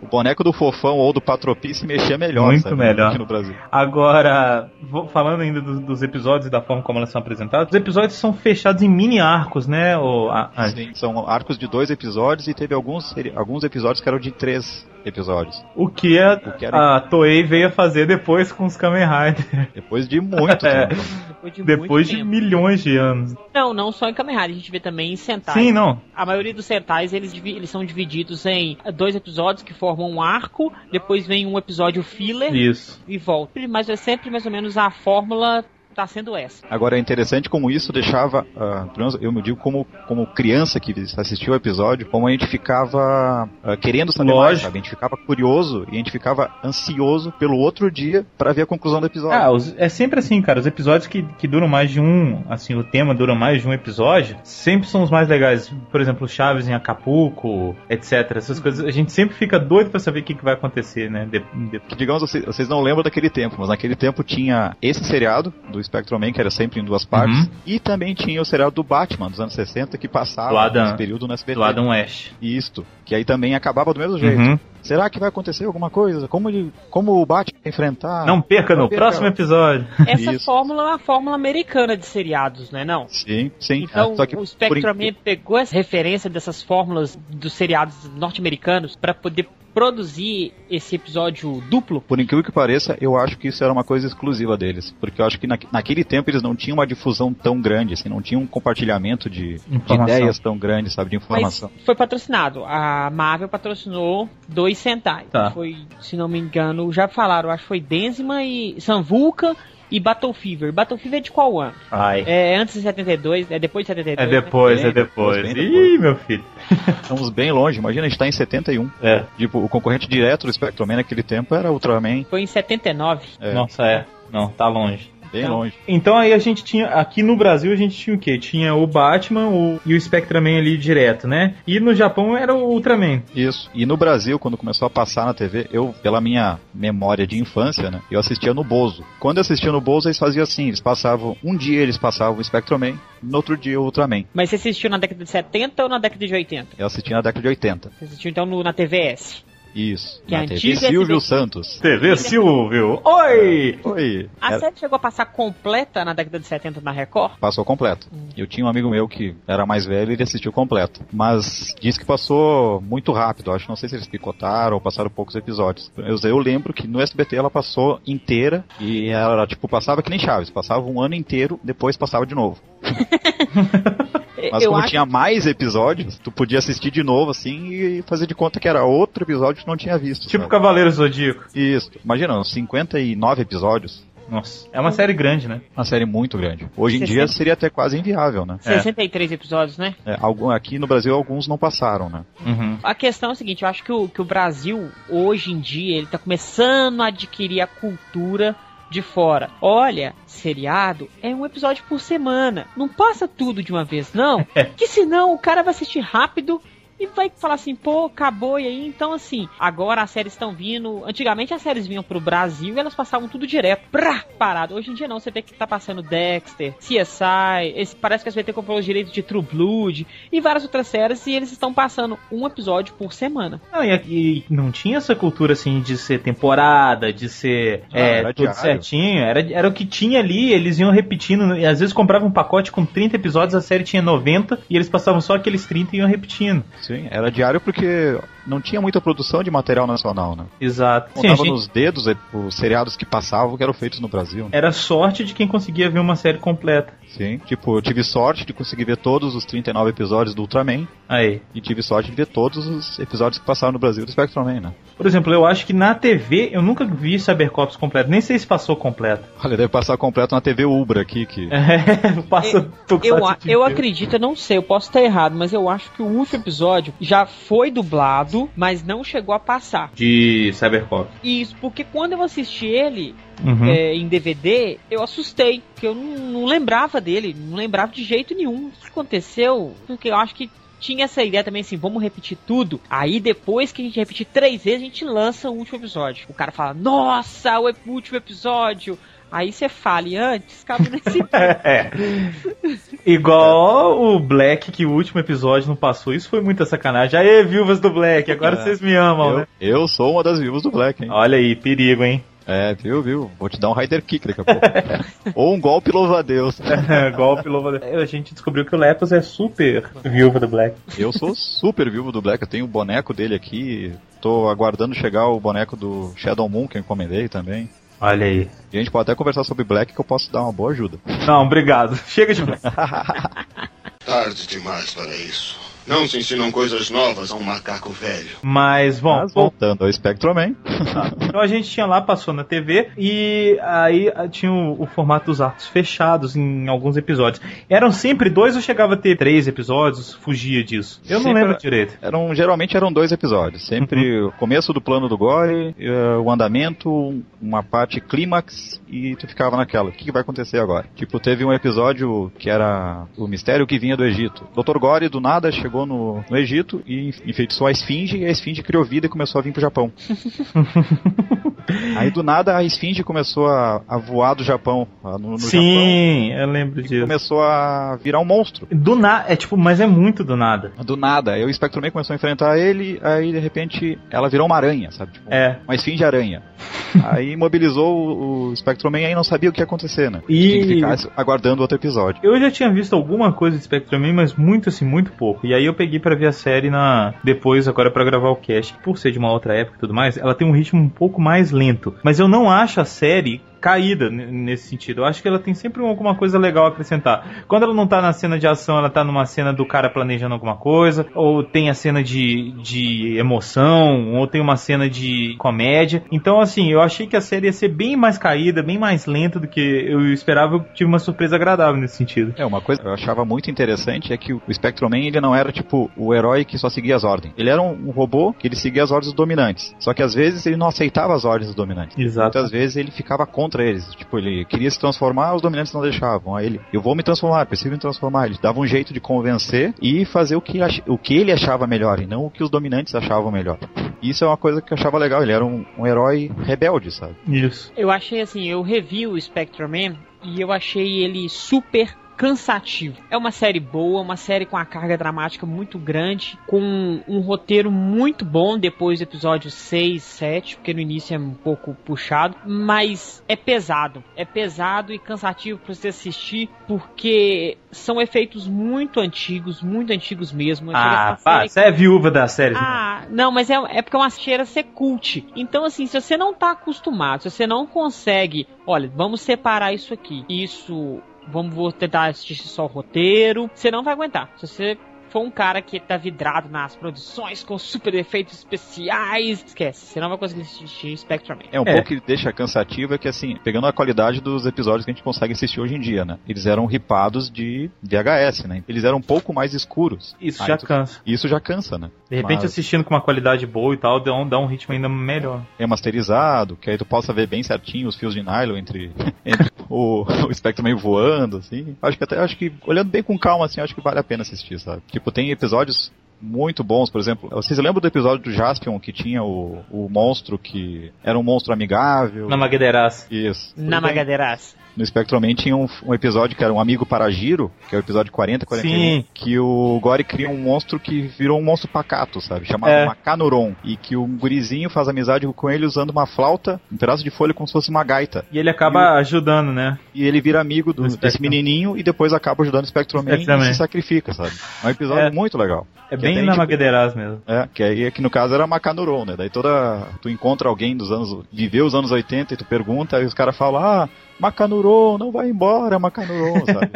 O boneco do Fofão ou do Patropi se mexia melhor, Muito sabe, melhor. aqui no Brasil. Agora, vou, falando ainda dos, dos, episódios e da forma como elas são apresentadas, os episódios são fechados em mini arcos, né? Ou, a, a... Sim, são arcos de dois episódios e teve alguns, alguns episódios que eram de três episódios. O que a, o que era... a Toei veio a fazer depois com os Kamen Rider. Depois de muito é. tempo. Depois de, depois de milhões de anos. Não, não só em Kamen Rider, a gente vê também em Sentai. Sim, não. A maioria dos Sentais, eles, eles são divididos em dois episódios que formam um arco, depois vem um episódio filler Isso. e volta. Mas é sempre mais ou menos a fórmula está sendo essa. Agora é interessante como isso deixava, uh, eu me digo como, como criança que assistiu o episódio, como a gente ficava uh, querendo saber Lógico. mais, sabe? A gente ficava curioso e a gente ficava ansioso pelo outro dia para ver a conclusão do episódio. Ah, os, é sempre assim, cara. Os episódios que, que duram mais de um, assim, o tema dura mais de um episódio, sempre são os mais legais. Por exemplo, Chaves em Acapulco, etc. Essas coisas, a gente sempre fica doido para saber o que, que vai acontecer, né? De, de... Digamos, vocês, vocês não lembram daquele tempo, mas naquele tempo tinha esse seriado do Spectrum Man, que era sempre em duas partes. Uhum. E também tinha o serial do Batman, dos anos 60, que passava Adam, nesse período no SBT. Do Adam West. Isto. Que aí também acabava do mesmo jeito. Uhum. Será que vai acontecer alguma coisa? Como, ele, como o Batman vai enfrentar? Não perca no perca. próximo episódio. Essa Isso. fórmula é uma fórmula americana de seriados, não é não? Sim, sim. Então é, o Spectrum por... pegou essa referência dessas fórmulas dos seriados norte-americanos para poder produzir esse episódio duplo? Por incrível que pareça, eu acho que isso era uma coisa exclusiva deles. Porque eu acho que na, naquele tempo eles não tinham uma difusão tão grande, assim, não tinham um compartilhamento de, de ideias tão grande, sabe, de informação. Mas foi patrocinado. A Marvel patrocinou dois Sentai. Tá. Foi, se não me engano, já falaram, acho que foi Denzima e Sanvulca e Battle Fever. Battle Fever é de qual ano? Ai. É antes de 72? É depois de 72? É depois, né? é depois. É depois. Ih, meu filho. Estamos bem longe. Imagina, a gente tá em 71. É. Tipo, o concorrente direto do Spectrum Man naquele tempo era Ultraman. Foi em 79. É. Nossa, é. Não, tá longe. Bem então, longe. Então aí a gente tinha, aqui no Brasil a gente tinha o quê? Tinha o Batman o, e o Spectraman ali direto, né? E no Japão era o Ultraman. Isso. E no Brasil, quando começou a passar na TV, eu, pela minha memória de infância, né? Eu assistia no Bozo. Quando eu assistia no Bozo, eles faziam assim, eles passavam, um dia eles passavam o Spectraman, no outro dia o Ultraman. Mas você assistiu na década de 70 ou na década de 80? Eu assisti na década de 80. Você assistiu então no, na TVS? Isso. Que na TV Silvio TV... Santos. TV Silvio. Oi! Oi! A era... série chegou a passar completa na década de 70 na Record? Passou completo. Hum. Eu tinha um amigo meu que era mais velho e ele assistiu completo. Mas disse que passou muito rápido. Acho não sei se eles picotaram ou passaram poucos episódios. Eu, eu lembro que no SBT ela passou inteira e ela, tipo, passava que nem Chaves. Passava um ano inteiro, depois passava de novo. Mas eu como acho... tinha mais episódios, tu podia assistir de novo, assim, e fazer de conta que era outro episódio que não tinha visto. Tipo sabe? Cavaleiro Zodíaco. Isso. Imagina, uns 59 episódios. Nossa, é uma série grande, né? Uma série muito grande. Hoje 60... em dia seria até quase inviável, né? 63 é. episódios, né? É, aqui no Brasil alguns não passaram, né? Uhum. A questão é a seguinte, eu acho que o, que o Brasil, hoje em dia, ele tá começando a adquirir a cultura de fora. Olha, seriado é um episódio por semana. Não passa tudo de uma vez, não. que senão o cara vai assistir rápido e vai falar assim, pô, acabou e aí. Então, assim, agora as séries estão vindo. Antigamente as séries vinham pro Brasil e elas passavam tudo direto, pra, parado. Hoje em dia não, você vê que tá passando Dexter, CSI, esse, parece que a SBT comprou os direitos de True Blood e várias outras séries e eles estão passando um episódio por semana. Não, e, e não tinha essa cultura assim de ser temporada, de ser ah, é, tudo diário. certinho. Era, era o que tinha ali, eles iam repetindo. E às vezes compravam um pacote com 30 episódios, a série tinha 90 e eles passavam só aqueles 30 e iam repetindo. Sim. Sim, era diário porque não tinha muita produção de material nacional, né? Exato. Contava Sim, gente... nos dedos os seriados que passavam que eram feitos no Brasil. Né? Era sorte de quem conseguia ver uma série completa. Sim, tipo, eu tive sorte de conseguir ver todos os 39 episódios do Ultraman. Aí. E tive sorte de ver todos os episódios que passaram no Brasil do Spectrum né? Por exemplo, eu acho que na TV eu nunca vi Cybercops completo, nem sei se passou completo. Olha, deve passar completo na TV Ubra aqui que. É, passa. Eu, eu, eu acredito, eu não sei, eu posso estar errado, mas eu acho que o último episódio já foi dublado, mas não chegou a passar. De Cybercop. Isso, porque quando eu assisti ele, Uhum. É, em DVD, eu assustei, porque eu não, não, lembrava dele, não lembrava de jeito nenhum. O que aconteceu? Porque eu acho que tinha essa ideia também assim, vamos repetir tudo. Aí depois que a gente repetir três vezes, a gente lança o último episódio. O cara fala, nossa, o último episódio Aí você fale antes, cabe nesse. é. Igual o Black, que o último episódio não passou. Isso foi muita sacanagem. Aê, viúvas do Black, agora É. vocês me amam, Eu, né? eu sou uma das viúvas do Black, hein? Olha aí, perigo, hein? É, viu, viu? Vou te dar um Rider Kick daqui a pouco. Ou um golpe louva-a-Deus. Golpe louva. A gente descobriu que o Lepos é super viúva do Black. Eu sou super viúvo do Black, eu tenho o boneco dele aqui. Tô aguardando chegar o boneco do Shadow Moon que eu encomendei também. Olha aí. E a gente pode até conversar sobre Black que eu posso dar uma boa ajuda. Não, obrigado. Chega de Black. Tarde demais para isso. Não se ensinam coisas novas a um macaco velho. Mas, bom, Mas voltando ao Spectroman. Então a gente tinha lá, passou na TV, e aí ah, tinha o, o formato dos arcos fechados em alguns episódios. Eram sempre dois ou chegava a ter três episódios? Fugia disso. Eu não Sempre- lembro direito. Eram, geralmente eram dois episódios. Sempre o começo do plano do Gore, eh, o andamento, uma parte clímax e tu ficava naquela. O que, que vai acontecer agora? Tipo, teve um episódio que era o mistério que vinha do Egito. Dr. Gore do nada chegou no, no Egito e enfeitiçou a esfinge e a esfinge criou vida e começou a vir pro Japão. Aí do nada a esfinge começou a, a voar do Japão, no, no Japão. Sim, eu lembro disso. começou a virar um monstro. Do nada, é tipo, mas é muito do nada. Do nada. Aí o Spectrum Man começou a enfrentar ele, aí de repente ela virou uma aranha, sabe? Tipo, É. Uma esfinge aranha. aí imobilizou o, o Spectrum Man e aí não sabia o que ia acontecer, né? E- Tinha que ficar aguardando outro episódio. Eu já tinha visto alguma coisa de Spectrum mas muito assim, muito pouco. E aí eu peguei pra ver a série na depois agora pra gravar o cast. Por ser de uma outra época e tudo mais, ela tem um ritmo um pouco mais lento. Mas eu não acho a série caída nesse sentido. Eu acho que ela tem sempre alguma coisa legal a acrescentar. Quando ela não tá na cena de ação, ela tá numa cena do cara planejando alguma coisa, ou tem a cena de, de emoção, ou tem uma cena de comédia. Então, assim, eu achei que a série ia ser bem mais caída, bem mais lenta do que eu esperava. Eu tive uma surpresa agradável nesse sentido. É, uma coisa que eu achava muito interessante é que o Spectrum Man ele não era tipo o herói que só seguia as ordens. Ele era um, um robô que ele seguia as ordens dos dominantes. Só que às vezes ele não aceitava as ordens dos dominantes. Exato. Muitas vezes ele ficava contra eles. Tipo, ele queria se transformar, os dominantes não deixavam. Aí ele, eu vou me transformar, preciso me transformar. Ele dava um jeito de convencer e fazer o que, o que ele achava melhor e não o que os dominantes achavam melhor. Isso é uma coisa que eu achava legal. Ele era um, um herói rebelde, sabe? Isso. Eu achei assim, eu revi o Spectrum Man e eu achei ele super cansativo. É uma série boa, uma série com a carga dramática muito grande, com um roteiro muito bom depois do episódio 6, 7, porque no início é um pouco puxado, mas é pesado. É pesado e cansativo para você assistir, porque são efeitos muito antigos, muito antigos mesmo. Ah, pá, você é viúva da série. ah, não, mas é, é porque é uma cheira ser cult. Então, assim, se você não tá acostumado, se você não consegue, olha, vamos separar isso aqui, isso, vamos vou tentar assistir só o roteiro, você não vai aguentar. Se você for um cara que tá vidrado nas produções com super efeitos especiais, esquece, você não vai conseguir assistir Spectrum. É um É. pouco que deixa cansativo é que assim, pegando a qualidade dos episódios que a gente consegue assistir hoje em dia, né? Eles eram ripados de VHS, né? Eles eram um pouco mais escuros. Isso Aí já tu- cansa. Isso já cansa, né? De repente, Mas assistindo com uma qualidade boa e tal, dá um, dá um ritmo ainda melhor. remasterizado, que aí tu possa ver bem certinho os fios de nylon entre, entre o, o Spectrum meio voando, assim. Acho que até, acho que, olhando bem com calma, assim, acho que vale a pena assistir, sabe? Tipo, tem episódios muito bons, por exemplo, vocês lembram do episódio do Jaspion que tinha o, o monstro que era um monstro amigável? Na Magueiras. Isso. Na Tudo bem. Magadeiras. No Spectrum Man tinha um, um episódio que era um amigo para Giro, que é o episódio 40, 41, Sim. que o Gore cria um monstro que virou um monstro pacato, sabe? Chamado É. Macanuron. E que o gurizinho faz amizade com ele usando uma flauta, um pedaço de folha como se fosse uma gaita. E ele acaba ajudando, né? E ele vira amigo do, Do desse menininho e depois acaba ajudando o Spectrum Man e se sacrifica, sabe? É um episódio É. muito legal. É Que bem na tipo, Magueiras mesmo. É, que aí aqui no caso era Macanuron, né? Daí toda. Tu encontra alguém dos anos. viveu os anos 80 e tu pergunta, aí os caras falam, ah, Macanuron, não vai embora, Macanuron, sabe?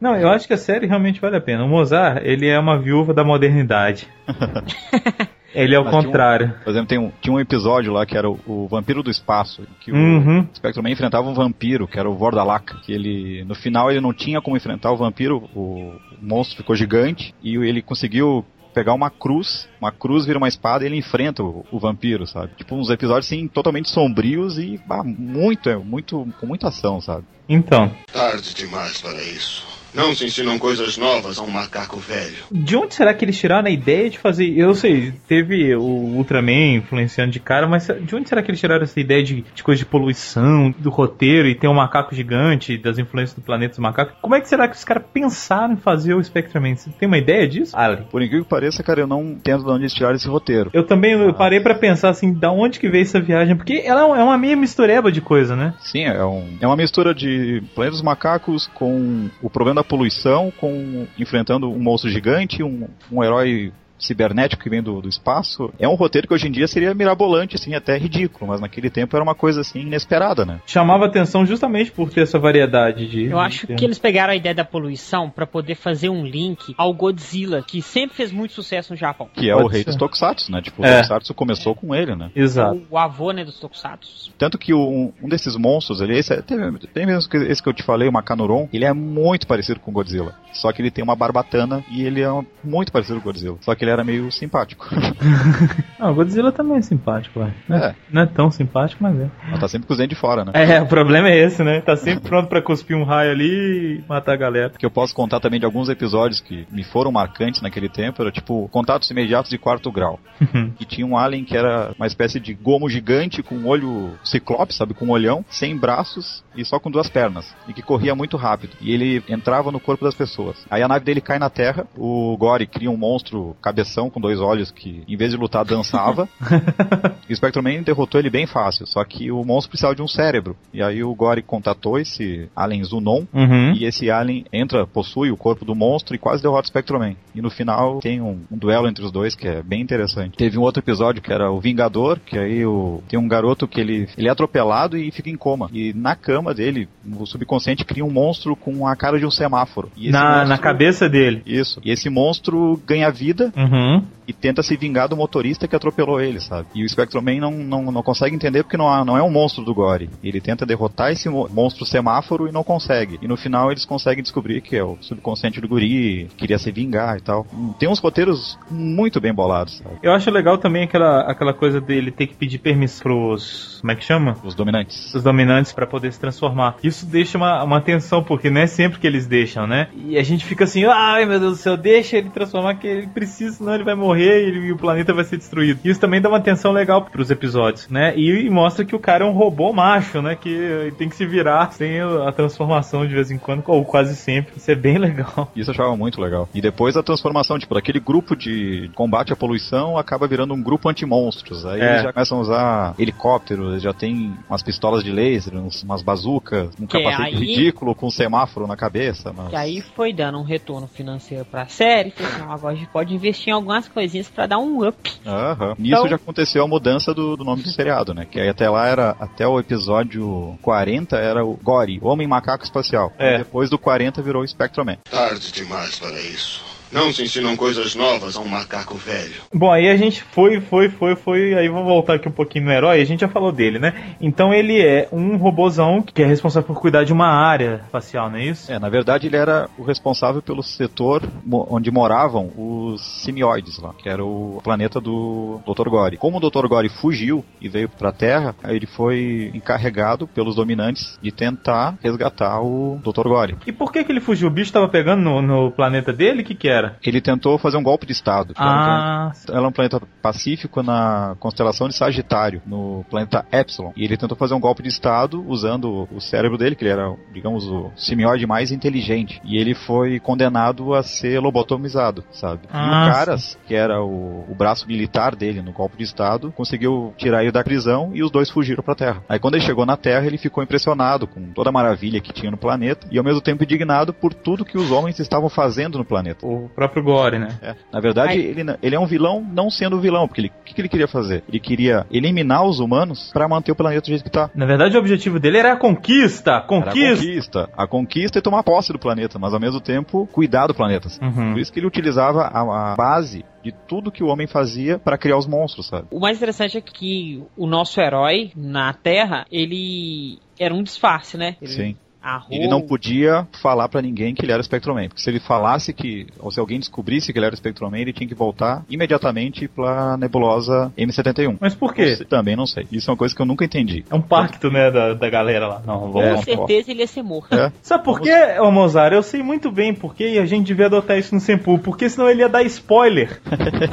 Não, eu acho que a série realmente vale a pena. O Mozart, ele é uma viúva da modernidade. ele é o Mas tinha um- contrário. Por exemplo, tem um, tinha um episódio lá que era o, o Vampiro do Espaço, que o Uhum. Spectrum Man enfrentava um vampiro, que era o Vordalak, que ele, no final ele não tinha como enfrentar o vampiro, o, o monstro ficou gigante, e ele conseguiu pegar uma cruz, uma cruz vira uma espada e ele enfrenta o, o vampiro, sabe? Tipo, uns episódios, assim, totalmente sombrios e, bah, muito, é, muito, com muita ação, sabe? Então, Tarde demais para isso. Não se ensinam coisas novas a um macaco velho. De onde será que eles tiraram a ideia de fazer? Eu sei, teve o Ultraman influenciando de cara, mas de onde será que eles tiraram essa ideia de, de coisa de poluição, do roteiro e ter um macaco gigante, das influências do planeta dos macacos? Como é que será que os caras pensaram em fazer o Spectreman? Você tem uma ideia disso, Ali? Por incrível que pareça, cara, eu não entendo de onde eles tiraram esse roteiro. Eu também eu parei para pensar assim, da onde que veio essa viagem? Porque ela é uma meia mistureba de coisa, né? Sim, é, um, é uma mistura de Planeta dos Macacos com o problema da poluição, com enfrentando um monstro gigante, um, um herói cibernético que vem do, do espaço, é um roteiro que hoje em dia seria mirabolante, assim, até ridículo, mas naquele tempo era uma coisa assim inesperada, né? Chamava atenção justamente por ter essa variedade de. Eu acho que eles pegaram a ideia da poluição para poder fazer um link ao Godzilla, que sempre fez muito sucesso no Japão. Que é Pode o rei ser. dos Tokusatsu, né? Tipo, o É. Tokusatsu começou com ele, né? Exato. O avô, né, dos Tokusatsu. Tanto que o- um desses monstros, ele, esse, tem, tem mesmo que- esse que eu te falei, o Macanuron, ele é muito parecido com o Godzilla. Só que ele tem uma barbatana e ele é um- muito parecido com o Godzilla. Só que ele era meio simpático. Não, o Godzilla também é simpático, vai. Não É. Não é tão simpático, mas é. Mas tá sempre dentes de fora, né? É, o problema é esse, né? Tá sempre pronto pra cuspir um raio ali e matar a galera. que eu posso contar também de alguns episódios que me foram marcantes naquele tempo, era tipo contatos imediatos de quarto grau. E tinha um alien que era uma espécie de gomo gigante com um olho ciclope, sabe, com um olhão, sem braços e só com duas pernas, e que corria muito rápido. E ele entrava no corpo das pessoas. Aí a nave dele cai na terra, o Gore cria um monstro cabeção com dois olhos que, em vez de lutar, dançava. e o Spectrum-Man derrotou ele bem fácil, só que o monstro precisava de um cérebro. E aí o Gore contatou esse alien Zunon, Uhum. e esse alien entra, possui o corpo do monstro e quase derrota o Spectrum-Man. E no final tem um, um duelo entre os dois que é bem interessante. Teve um outro episódio que era o Vingador, que aí o, tem um garoto que ele, ele é atropelado e fica em coma. E na cama dele, o subconsciente cria um monstro com a cara de um semáforo. Na, monstro- na cabeça dele. Isso. E esse monstro ganha vida Uhum. E tenta se vingar do motorista que atropelou ele, sabe? E o Spectrum-Man não, não, não consegue entender porque não, há- não é um monstro do Gore. Ele tenta derrotar esse mo- monstro semáforo e não consegue. E no final eles conseguem descobrir que é o subconsciente do guri, queria se vingar e tal. Tem uns roteiros muito bem bolados, sabe? Eu acho legal também aquela, aquela coisa dele ter que pedir permissão pros. Como é que chama? Os dominantes. Os dominantes pra poder se transformar. Isso deixa uma, uma tensão, porque não é sempre que eles deixam, né? E a gente fica assim, ai meu Deus do céu, deixa ele transformar, que ele precisa, senão ele vai morrer e, ele- e o planeta vai ser destruído. Isso também dá uma tensão legal pros episódios, né? E, e mostra que o cara é um robô macho, né? Que ele tem que se virar sem a transformação de vez em quando, ou quase sempre. Isso é bem legal. Isso eu achava muito legal. E depois a transformação, tipo, daquele grupo de combate à poluição acaba virando um grupo anti-monstros. Aí É. eles já começam a usar helicópteros, já tem umas pistolas de laser, uns- umas bazucas, um Que capacete aí- ridículo com um semáforo na cabeça. Mas... E aí foi dando um retorno financeiro pra série. Falei, "Não, agora a gente pode investir em algumas coisinhas pra dar um up. Aham. Nisso Então- já aconteceu a mudança do, do nome do seriado, né? Que aí até lá era, até o episódio 40 era o Gore, Homem Macaco Espacial. É. E depois do 40 virou Spectrum-Man. Tarde demais para isso. Não se ensinam coisas novas a um macaco velho. Bom, aí a gente foi, foi, foi, foi. Aí vou voltar aqui um pouquinho no herói. A gente já falou dele, né? Então ele é um robozão que é responsável por cuidar de uma área espacial, não é isso? É, na verdade ele era o responsável pelo setor onde moravam os simioides lá, que era o planeta do Dr. Gore. Como o Dr. Gore fugiu e veio pra Terra, aí ele foi encarregado pelos dominantes de tentar resgatar o Dr. Gore. E por que que ele fugiu? O bicho tava pegando no, no planeta dele? O que que era? Ele tentou fazer um golpe de Estado. era um Ah, Ela é um planeta pacífico na constelação de Sagitário, no planeta Epsilon. E ele tentou fazer um golpe de Estado usando o cérebro dele, que ele era, digamos, o simioide mais inteligente. E ele foi condenado a ser lobotomizado, sabe? e Ah, o Caras, que era o, o braço militar dele no golpe de Estado, conseguiu tirar ele da prisão e os dois fugiram pra Terra. Aí quando ele chegou na Terra, ele ficou impressionado com toda a maravilha que tinha no planeta e ao mesmo tempo indignado por tudo que os homens estavam fazendo no planeta. o próprio Gore, né? É. Na verdade, Ai. ele, ele é um vilão não sendo vilão, porque ele- o que, que ele queria fazer? Ele queria eliminar os humanos pra manter o planeta do jeito que tá. Na verdade, o objetivo dele era a conquista. Era a Conquista. conquista. A conquista e tomar posse do planeta, mas ao mesmo tempo cuidar do planeta. Uhum. Por isso que ele utilizava a, a base de tudo que o homem fazia pra criar os monstros, sabe? O mais interessante é que o nosso herói na Terra, ele era um disfarce, né? Ele Sim. Ele não podia falar para ninguém que ele era Spectrum-Man. Porque se ele falasse que, ou se alguém descobrisse que ele era Spectrum-Man, ele tinha que voltar imediatamente pra nebulosa M71. Mas por quê? Não também não sei. Isso é uma coisa que eu nunca entendi. É um pacto, né, da, da galera lá. Não, vamos é, Com certeza ele ia ser morto. É. Sabe por quê, ô Mozart? Eu sei muito bem por quê e a gente devia adotar isso no Sempu, porque senão ele ia dar spoiler.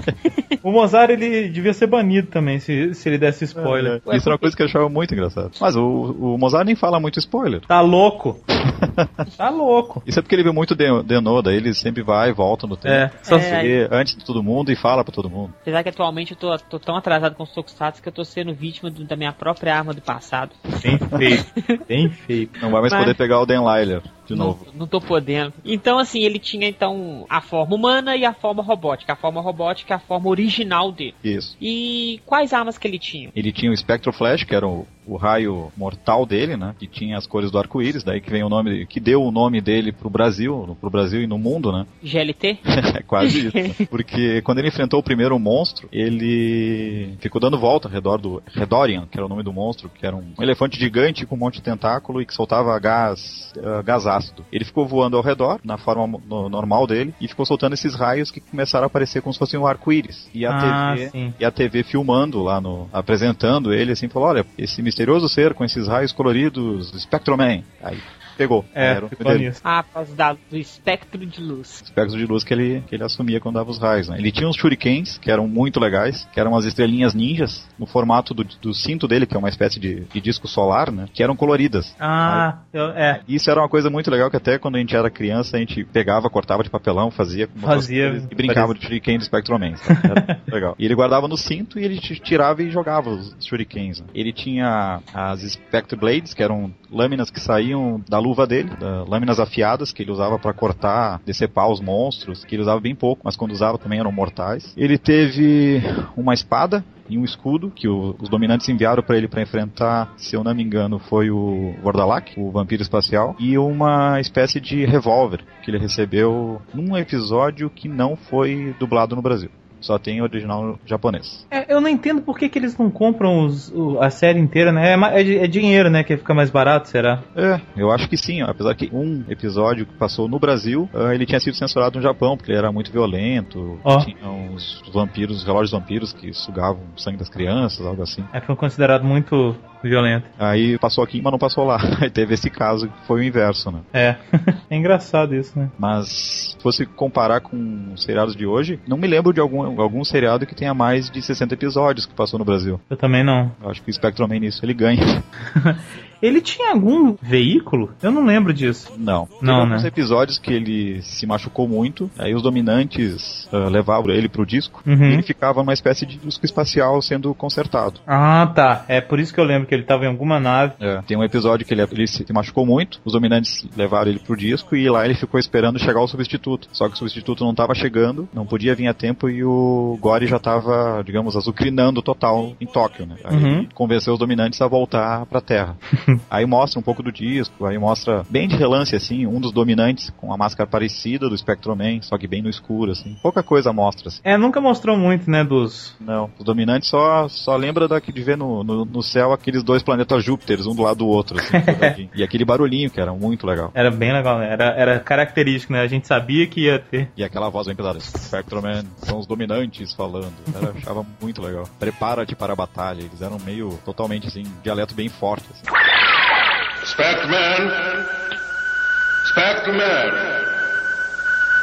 o Mozart, ele devia ser banido também, se, se ele desse spoiler. É, isso é uma coisa que eu achava muito engraçado. Mas o, o Mozart nem fala muito spoiler. Tá louco. tá louco. Isso é porque ele viu muito Denoda, ele sempre vai e volta no tempo. É, só é, antes de todo mundo e fala pra todo mundo. Apesar que atualmente eu tô, tô tão atrasado com os Tokusatsu que eu tô sendo vítima do, da minha própria arma do passado. Bem feito, bem feito. Não vai mais Mas... poder pegar o Dan Lyler de não, novo. Não tô podendo. Então, assim, ele tinha então a forma humana e a forma robótica. A forma robótica é a forma original dele. Isso. E quais armas que ele tinha? Ele tinha o Spectro Flash, que era o, o raio mortal dele, né? Que tinha as cores do arco-íris, daí que vem o nome, que deu o nome dele pro Brasil, pro Brasil e no mundo, né? GLT? é quase isso. Porque quando ele enfrentou o primeiro monstro, ele ficou dando volta ao redor do Redorian, que era o nome do monstro, que era um, elefante gigante com um monte de tentáculo e que soltava gás, uh, gás ácido. Ele ficou voando ao redor, na forma no, normal dele, e ficou soltando esses raios que começaram a aparecer como se fosse um arco-íris. E a ah, TV, sim. e a TV filmando lá no, apresentando ele assim, falou: "Olha, esse misterioso ser com esses raios coloridos, Spectroman". Aí Pegou. É, era nisso. Ah, por causa da, do espectro de luz. Espectro de luz que ele, que ele assumia quando dava os raios, né? Ele tinha uns shurikens, que eram muito legais, que eram umas estrelinhas ninjas, no formato do, do cinto dele, que é uma espécie de, de disco solar, né? Que eram coloridas. Ah, eu, é. Isso era uma coisa muito legal, que até quando a gente era criança, a gente pegava, cortava de papelão, fazia fazia e brincava parece... de shuriken do Spectroman. Era legal. E ele guardava no cinto e ele tirava e jogava os shurikens. Né? Ele tinha as Spectre Blades, que eram lâminas que saíam da luva dele, lâminas afiadas que ele usava para cortar, decepar os monstros, que ele usava bem pouco, mas quando usava também eram mortais. Ele teve uma espada e um escudo que o, os dominantes enviaram para ele para enfrentar, se eu não me engano, foi o Vordalak, o vampiro espacial, e uma espécie de revólver que ele recebeu num episódio que não foi dublado no Brasil. Só tem o original japonês. É, eu não entendo por que, que eles não compram os, o, a série inteira, né? É, é, é, dinheiro, né? Que fica mais barato, será? É, eu acho que sim. Ó. Apesar que um episódio que passou no Brasil, uh, ele tinha sido censurado no Japão, porque ele era muito violento. Oh. Tinha uns vampiros, os relógios vampiros que sugavam o sangue das crianças, algo assim. É, foi considerado muito violento. Aí passou aqui, mas não passou lá. Aí teve esse caso que foi o inverso, né? É. é engraçado isso, né? Mas se fosse comparar com os seriados de hoje, não me lembro de algum, algum seriado que tenha mais de 60 episódios que passou no Brasil. Eu também não. Eu acho que o Spectrum Man nisso ele ganha. Ele tinha algum veículo? Eu não lembro disso. Não. Não, Teve né? episódios que ele se machucou muito, aí os dominantes uh, levavam ele pro disco uhum. e ele ficava numa espécie de disco espacial sendo consertado. Ah, tá. É por isso que eu lembro que ele tava em alguma nave. É. Tem um episódio que ele, ele se machucou muito, os dominantes levaram ele pro disco e lá ele ficou esperando chegar o substituto. Só que o substituto não tava chegando, não podia vir a tempo e o Gore já tava, digamos, azucrinando total em Tóquio, né? Aí uhum. convenceu os dominantes a voltar pra Terra. aí mostra um pouco do disco, aí mostra bem de relance, assim, um dos dominantes com a máscara parecida do Spectroman, só que bem no escuro, assim. Pouca coisa mostra, assim. É, nunca mostrou muito, né, dos... Não, os dominantes só, só lembra daqui de ver no, no, no céu aqueles dois planetas Júpiteres, um do lado do outro, assim, E aquele barulhinho que era muito legal. Era bem legal, né? Era, era característico, né? A gente sabia que ia ter. E aquela voz bem pesada, Spectroman, são os dominantes falando. Era, achava muito legal. Prepara-te para a batalha. Eles eram meio, totalmente, assim, dialeto bem forte, assim. Spectreman! Spectreman!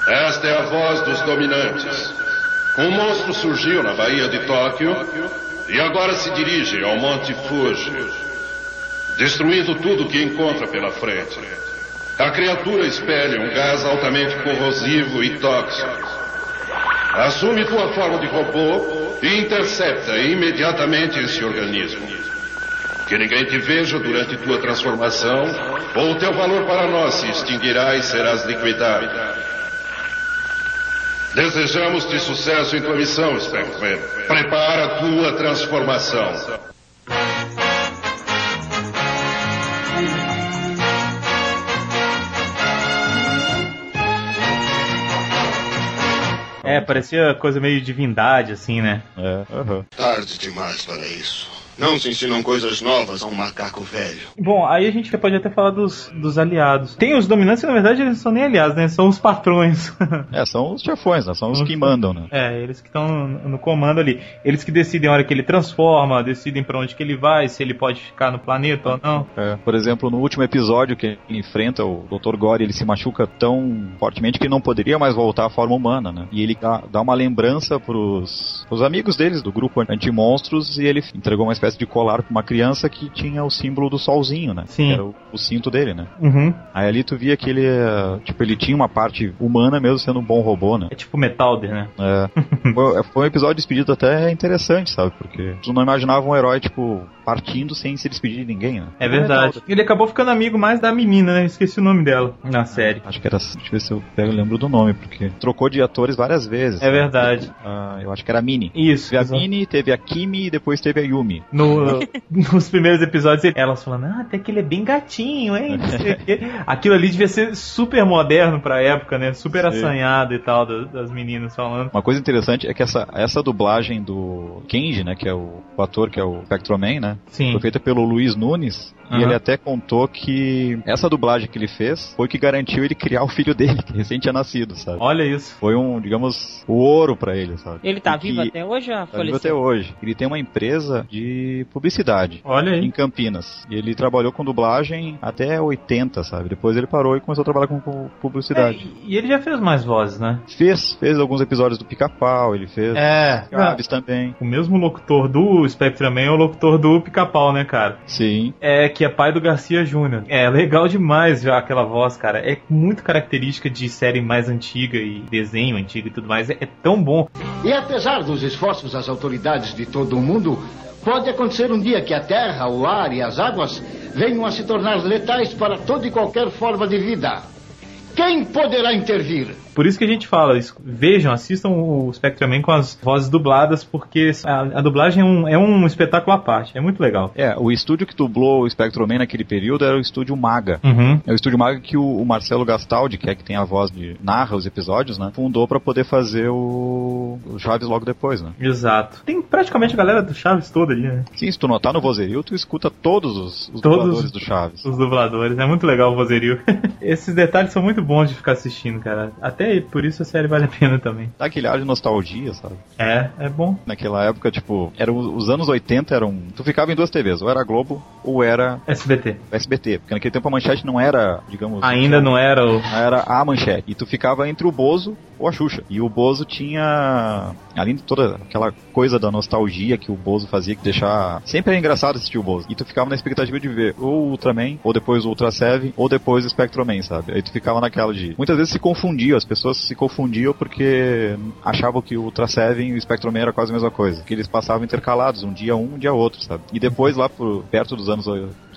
Esta é a voz dos dominantes. Um monstro surgiu na Baía de Tóquio e agora se dirige ao Monte Fuji, destruindo tudo que encontra pela frente. A criatura espelha um gás altamente corrosivo e tóxico. Assume tua forma de robô e intercepta imediatamente esse organismo. Que ninguém te veja durante tua transformação, ou o teu valor para nós se extinguirá e serás liquidado. Desejamos-te sucesso em tua missão, Spectreman. Prepara a tua transformação. É, parecia coisa meio divindade, assim, né? É, uhum. Tarde demais para isso. Não se ensinam coisas novas a um macaco velho. Bom, aí a gente pode até falar dos, dos aliados. Tem os dominantes que na verdade eles não são nem aliados, né? São os patrões. é, são os chefões, né? São os que mandam, né? É, eles que estão no comando ali. Eles que decidem a hora que ele transforma, decidem para onde que ele vai, se ele pode ficar no planeta ou não. É, por exemplo, no último episódio que ele enfrenta o Dr. Gore, ele se machuca tão fortemente que não poderia mais voltar à forma humana, né? E ele dá, dá uma lembrança pros, pros amigos deles do grupo anti-monstros e ele entregou uma espécie de colar pra uma criança que tinha o símbolo do solzinho, né? Sim. Que era o, o cinto dele, né? Uhum. Aí ali tu via que ele, tipo, ele tinha uma parte humana mesmo sendo um bom robô, né? É tipo Metalder, né? É. foi, foi um episódio de despedida até interessante, sabe? Porque tu não imaginava um herói, tipo, partindo sem se despedir de ninguém, né? É verdade. Ele acabou ficando amigo mais da menina, né? Esqueci o nome dela na série. Acho que era. Deixa eu ver se eu pego, lembro do nome, porque trocou de atores várias vezes. É verdade. Ah, eu acho que era a Mini. Isso. Teve a. Mini, teve a Kimi e depois teve a Yumi. No, nos primeiros episódios, elas falando, ah, até que ele é bem gatinho, hein? Aquilo ali devia ser super moderno pra época, né? Super Sim. assanhado e tal, das, das meninas falando. Uma coisa interessante é que essa, essa dublagem do Kenji, né, que é o, o ator que é o Spectroman, né, Sim. foi feita pelo Luiz Nunes Aham. e ele até contou que essa dublagem que ele fez foi o que garantiu ele criar o filho dele, que recém tinha nascido, sabe? Olha isso. Foi um, digamos, o ouro pra ele, sabe? Ele tá E vivo até hoje ou Tá vivo até hoje. Ele tem uma empresa de publicidade Olha em aí. Campinas. E ele trabalhou com dublagem até 80, sabe? Depois ele parou e começou a trabalhar com, publicidade. É, e ele já fez mais vozes, né? Fez, fez alguns episódios do Pica-Pau, ele fez É. Também. O mesmo locutor do Spectreman é o locutor do Pica-Pau, né, cara? Sim. É, que é pai do Garcia Júnior. É legal demais já aquela voz, cara. É muito característica de série mais antiga e desenho antigo e tudo mais. É, é tão bom. E apesar dos esforços das autoridades de todo o mundo, pode acontecer um dia que a terra, o ar e as águas venham a se tornar letais para toda e qualquer forma de vida. Quem poderá intervir? Por isso que a gente fala, vejam, assistam o Spectreman com as vozes dubladas, porque a, a dublagem é um, é um espetáculo à parte. É muito legal. É, o estúdio que dublou o Spectroman naquele período era o estúdio Maga. Uhum. É o estúdio Maga que o, o Marcelo Gastaldi, que é que tem a voz de narra os episódios, né? Fundou pra poder fazer o, o Chaves logo depois, né? Exato. Tem praticamente a galera do Chaves toda ali, né? Sim, se tu notar no vozerio, tu escuta todos os, os Todos. dubladores do Chaves. Os dubladores. É muito legal o vozerio. Esses detalhes são muito bons de ficar assistindo, cara. Até por isso a série vale a pena também. Dá aquele ar de nostalgia, sabe? É, é bom. Naquela época, tipo, eram os anos 80 eram. Tu ficava em duas TVs, ou era Globo ou era SBT. SBT. Porque naquele tempo a manchete não era, digamos. Ainda não era o. era a manchete. E tu ficava entre o Bozo ou a Xuxa. E o Bozo tinha. Além de toda aquela coisa da nostalgia que o Bozo fazia, que deixar. Sempre era engraçado assistir o Bozo. E tu ficava na expectativa de ver ou o Ultraman, ou depois o Ultra Seven, ou depois o Spectroman, sabe? Aí tu ficava naquela de. Muitas vezes se confundiam, as pessoas se confundiam porque achavam que o Ultra Seven e o Spectroman era quase a mesma coisa. Que eles passavam intercalados, um dia um, um dia outro, sabe? E depois lá por perto dos anos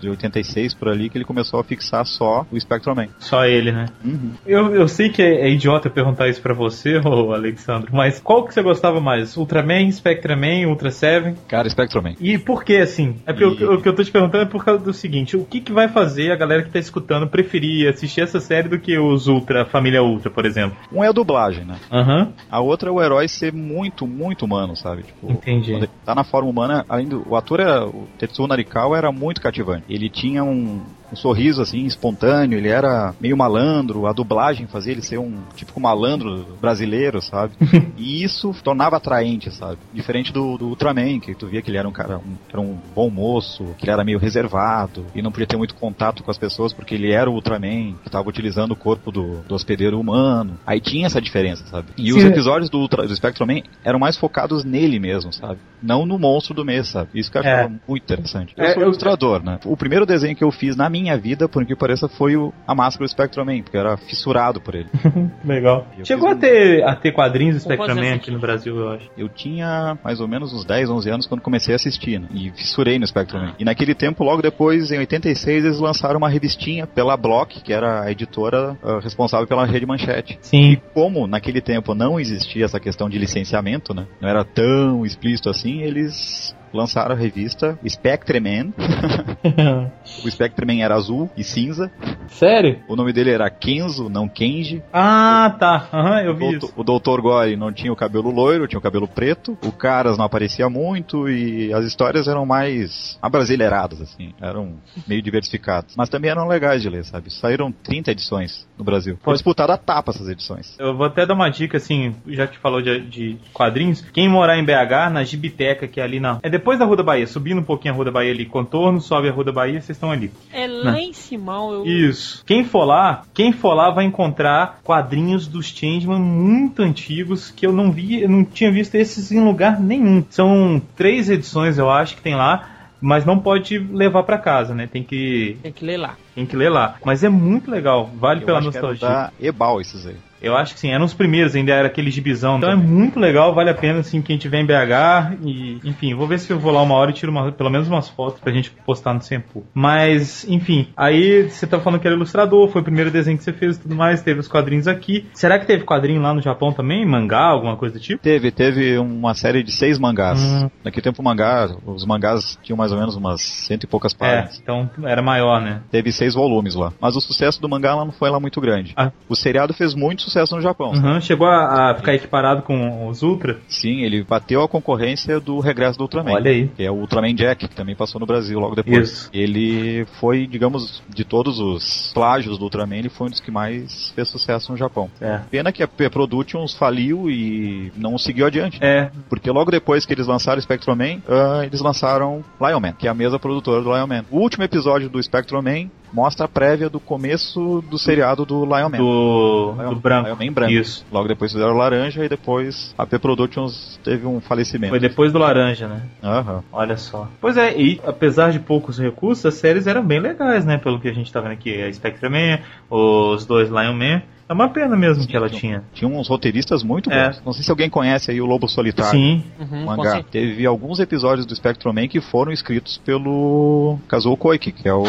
de 86 por ali que ele começou a fixar só o Spectroman. Só ele, né? Uhum. Eu, eu sei que é, é idiota perguntar isso pra você, ô Alexandre, mas qual que você gostava mais? Ultraman, Spectraman, Ultra Seven? Cara, Spectroman. E por que assim? É porque E- o, o que eu tô te perguntando é por causa do seguinte: o que, que vai fazer a galera que tá escutando preferir assistir essa série do que os Ultra, Família Ultra, por exemplo? Um é a dublagem, né? Aham, A outra é o herói ser muito, muito humano, sabe? Tipo, entendi. tá na forma humana, além do. O ator era. O Tetsuo Narikawa era muito cativante. Ele tinha um. Um sorriso assim, espontâneo, ele era meio malandro, a dublagem fazia ele ser um típico malandro brasileiro, sabe? e isso tornava atraente, sabe? Diferente do, do Ultraman, que tu via que ele era um cara, um, era um bom moço, que ele era meio reservado, e não podia ter muito contato com as pessoas, porque ele era o Ultraman, que estava utilizando o corpo do, do hospedeiro humano. Aí tinha essa diferença, sabe? E os Sim. episódios do, Ultra, do Spectroman eram mais focados nele mesmo, sabe? Não no monstro do mês, sabe? Isso que eu achava muito interessante. Eu É, sou eu- ilustrador, né? O primeiro desenho que eu fiz na minha vida, por que pareça, foi o, a máscara do Spectroman, porque eu era fissurado por ele. Legal. Chegou a fiz um- ter, a ter quadrinhos do anos aqui no Brasil, eu acho. Eu tinha mais ou menos uns 10, 11 anos quando comecei a assistir, né? E fissurei no Spectroman. E naquele tempo, logo depois, em 86, eles lançaram uma revistinha pela Block, que era a editora ah, responsável pela rede Manchete. Sim. E como naquele tempo não existia essa questão de licenciamento, né? Não era tão explícito assim, eles lançaram a revista Spectreman. o Spectreman era azul e cinza. Sério? O nome dele era Kenzo, não Kenji. Ah, tá. Aham, eu vi O, isso. doutor- o Dr. Gore não tinha o cabelo loiro, tinha o cabelo preto. O Caras não aparecia muito e as histórias eram mais abrasileiradas, assim. Eram meio diversificadas. Mas também eram legais de ler, sabe? Saíram 30 edições no Brasil. Foi disputado a tapa essas edições. Eu vou até dar uma dica, assim, já que falou de, de quadrinhos. Quem morar em BH, na Gibiteca, que é ali na. É depois da Rua da Bahia, subindo um pouquinho a Rua da Bahia ali, contorno, sobe a Rua da Bahia, vocês estão ali. É lá em Simão, eu. Isso. Quem for lá, quem for lá vai encontrar quadrinhos dos Changeman muito antigos que eu não vi, eu não tinha visto esses em lugar nenhum. São três edições, eu acho, que tem lá. Mas não pode levar pra casa, né? Tem que, Tem que ler lá. tem que ler lá. Mas é muito legal, vale Eu pela acho que era nostalgia. da Ebal esses aí. Eu acho que sim, eram os primeiros, ainda era aquele gibizão. Então é muito legal, vale a pena, assim, quem tiver em BH. E, enfim, vou ver se eu vou lá uma hora e tiro uma- pelo menos umas fotos pra gente postar no Sempu. Mas, enfim, aí você tá falando que era ilustrador, foi o primeiro desenho que você fez e tudo mais, teve os quadrinhos aqui. Será que teve quadrinho lá no Japão também? Mangá, alguma coisa do tipo? Teve, teve uma série de seis mangás. Hum. Naquele tempo o mangá, os mangás tinham mais ou menos umas cento e poucas É, páginas. então era maior, né? Teve seis volumes lá. Mas o sucesso do mangá lá não foi lá muito grande. Ah. O seriado fez muito sucesso no Japão. Uhum, chegou a, a ficar equiparado com os Ultra. Sim, ele bateu a concorrência do Regresso do Ultraman. Olha aí. Que é o Ultraman Jack, que também passou no Brasil logo depois. Isso. Ele foi, digamos, de todos os plágios do Ultraman, ele foi um dos que mais fez sucesso no Japão. É. Pena que a P Productions faliu e não seguiu adiante. É, Porque logo depois que eles lançaram Spectrum Man, ah, eles lançaram Lion Man, que é a mesma produtora do Lion Man. O último episódio do Spectrum Man mostra a prévia do começo do seriado do Lion Man. do, Lion, do branco. Lion Man branco. Isso. Logo depois fizeram laranja e depois a P Productions teve um falecimento. Foi depois do laranja, né? Aham. Olha só. Pois é, e apesar de poucos recursos, as séries eram bem legais, né? Pelo que a gente tá vendo aqui. A Spectre Man, os dois Lion Man. É uma pena mesmo que ela tinha. Tinha uns roteiristas muito É. bons. Não sei se alguém conhece aí o Lobo Solitário. Sim. Uhum, Mangá. Teve alguns episódios do Spectrum Man que foram escritos pelo Kazuo Koike, que é o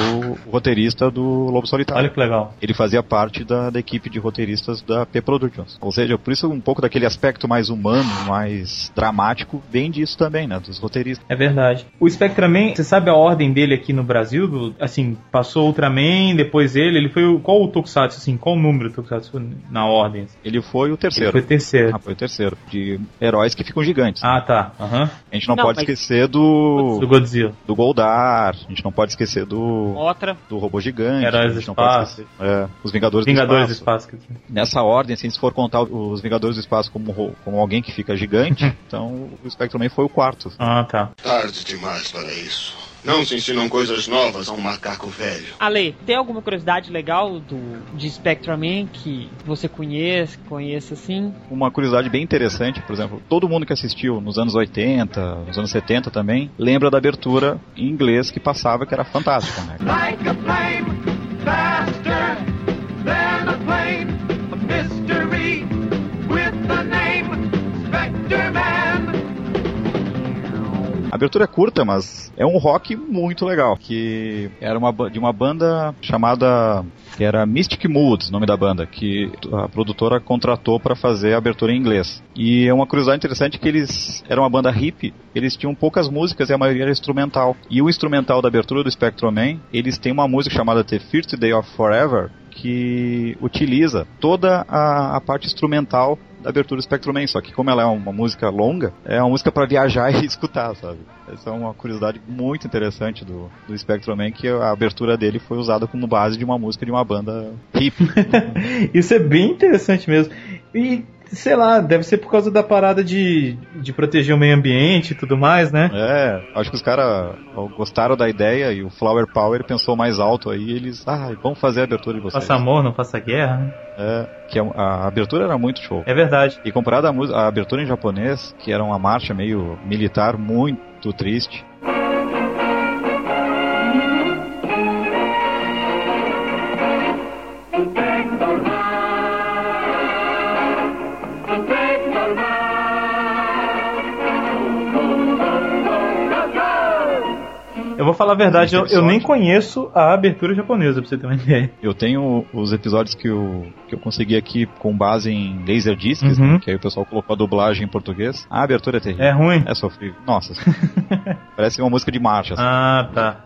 roteirista do Lobo Solitário. Olha que legal. ele fazia parte da, da equipe de roteiristas da P Productions. Ou seja, por isso um pouco daquele aspecto mais humano, mais dramático, vem disso também, né? Dos roteiristas. É verdade. O Spectre Man, você sabe a ordem dele aqui no Brasil? Do- assim, passou Ultraman, depois ele. Ele foi o. Qual o Tokusatsu, assim? Qual o número do Tokusatsu na ordem? Ele foi o Ele terceiro. foi terceiro. Ah, foi o terceiro. De heróis que ficam gigantes. Ah, tá. Aham. A gente não, Não, pode mas- esquecer do. Do Godzilla. Do Goldar, a gente não pode esquecer do. Outra. Do robô gigante. Heróis a gente do não pode Espaço. esquecer. É, os Vingadores, Vingadores do do Espaço. Espaço. quer dizer. Nessa ordem, assim, se for contar os Vingadores do Espaço como, como alguém que fica gigante, então o Spectrum Man foi o quarto. Ah, tá. Tarde demais para isso. Não se ensinam coisas novas a um macaco velho. Ale, tem alguma curiosidade legal do de Spectrum Man que você conhece, conheça assim? Uma curiosidade bem interessante, por exemplo, todo mundo que assistiu nos anos 80, nos anos 70 também, lembra da abertura em inglês que passava, que era fantástica, né? Like a flame, abertura é curta, mas é um rock muito legal, que era uma, de uma banda chamada que era Mystic Moods, nome da banda, que a produtora contratou para fazer a abertura em inglês. E é uma curiosidade interessante que eles eram uma banda hip, eles tinham poucas músicas e a maioria era instrumental. E o instrumental da abertura do Spectrum Man, eles têm uma música chamada The First Day of Forever, que utiliza toda a, a parte instrumental da abertura do Spectrum Man, só que como ela é uma música longa, é uma música para viajar e escutar, sabe? Essa é uma curiosidade muito interessante do, do Spectrum Man, que a abertura dele foi usada como base de uma música de uma banda hip. Isso é bem interessante mesmo. E, sei lá, deve ser por causa da parada de, de proteger o meio ambiente e tudo mais, né? é, acho que os caras gostaram da ideia e o Flower Power pensou mais alto aí, eles, ah, vamos fazer a abertura de vocês. Faça amor, não faça guerra, né? É, que a, a abertura era muito show. É verdade. E comparado à à abertura em japonês, que era uma marcha meio militar muito triste, vou falar a verdade, eu, eu nem conheço a abertura japonesa, pra você ter uma ideia. Eu tenho os episódios que eu, que eu consegui aqui com base em Laserdiscs, Uhum. né, que aí o pessoal colocou a dublagem em português. A abertura é terrível. É ruim. É sofrível. Nossa. Parece uma música de marcha. assim. Ah, tá.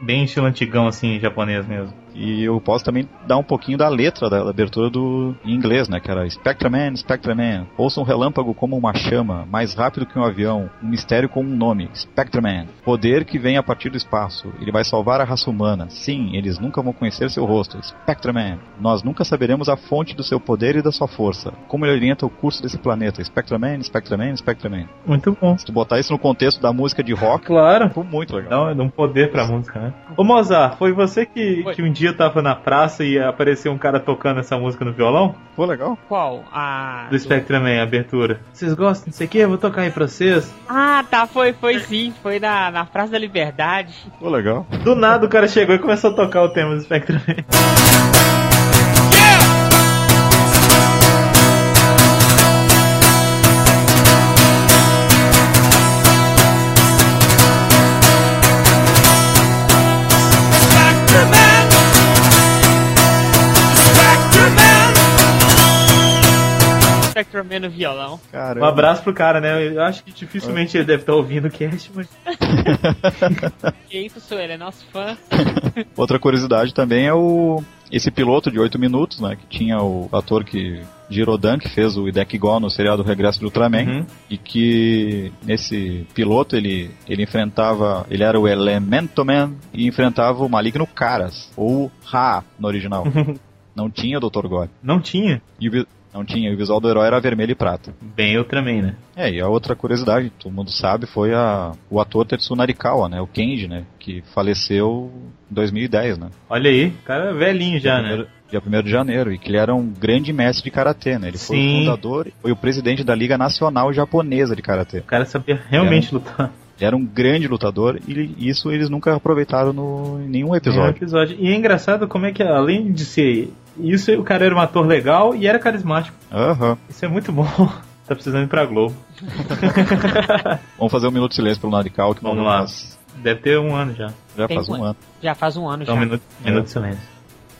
Bem estilo antigão, assim, japonês mesmo. E eu posso também dar um pouquinho da letra da, da abertura do em inglês, né? Que era Spectraman, Spectraman. Ouça um relâmpago como uma chama, mais rápido que um avião, um mistério com um nome, Spectraman. Poder que vem a partir do espaço. Ele vai salvar a raça humana. Sim, eles nunca vão conhecer seu rosto. Spectraman. Nós nunca saberemos a fonte do seu poder e da sua força. Como ele orienta o curso desse planeta. Spectraman, Spectraman, Spectraman. Muito bom. Se tu botar isso no contexto da música de rock, Claro. ficou muito legal. Dá um, dá um poder pra música, né? Ô Mozart, foi você que, Foi. que um dia tava na praça e apareceu um cara tocando essa música no violão? Ficou legal. Qual? A. Do Spectraman, a abertura. Vocês gostam disso aqui? Eu vou tocar aí pra vocês. Ah, tá, foi, foi sim. Foi na, na Praça da Liberdade. Ficou legal. Do nada o cara chegou e começou a tocar o tema do. Spectreman! Spectreman no violão. Caramba. Um abraço pro cara, né? Eu acho que dificilmente ele deve estar ouvindo o cast, mas. Que isso, sou ele, é nosso fã. Outra curiosidade também é o esse piloto de 8 minutos, né, que tinha o ator que Girodan, que fez o Hideki Go no seriado Regresso do Ultraman, Uhum. e que nesse piloto ele, ele enfrentava, ele era o Elemento Man e enfrentava o Maligno Caras, ou Ra no original. Não tinha o Dr. Gore. Não tinha. E o não tinha, o visual do herói era vermelho e prata. Bem, eu também, né? É, e a outra curiosidade, todo mundo sabe, foi a, o ator Tetsu Narikawa, né, o Kenji, né, que faleceu em 2010, né. Olha aí, o cara é velhinho já, né? Primeiro- Dia 1 de janeiro, e que ele era um grande mestre de karatê, né? Ele foi Sim. o fundador, foi o presidente da Liga Nacional Japonesa de karatê. O cara sabia realmente lutar. Era um grande lutador e isso eles nunca aproveitaram no, em nenhum episódio. episódio. E é engraçado como é que, além de ser isso, o cara era um ator legal e era carismático. Aham. Isso é muito bom. Tá precisando ir pra Globo. Vamos fazer um minuto de silêncio pelo Narikal, que Vamos lá. faz- Deve ter um ano já. já Tem faz um um ano. Já faz um ano Então, já. um minuto, minuto de silêncio.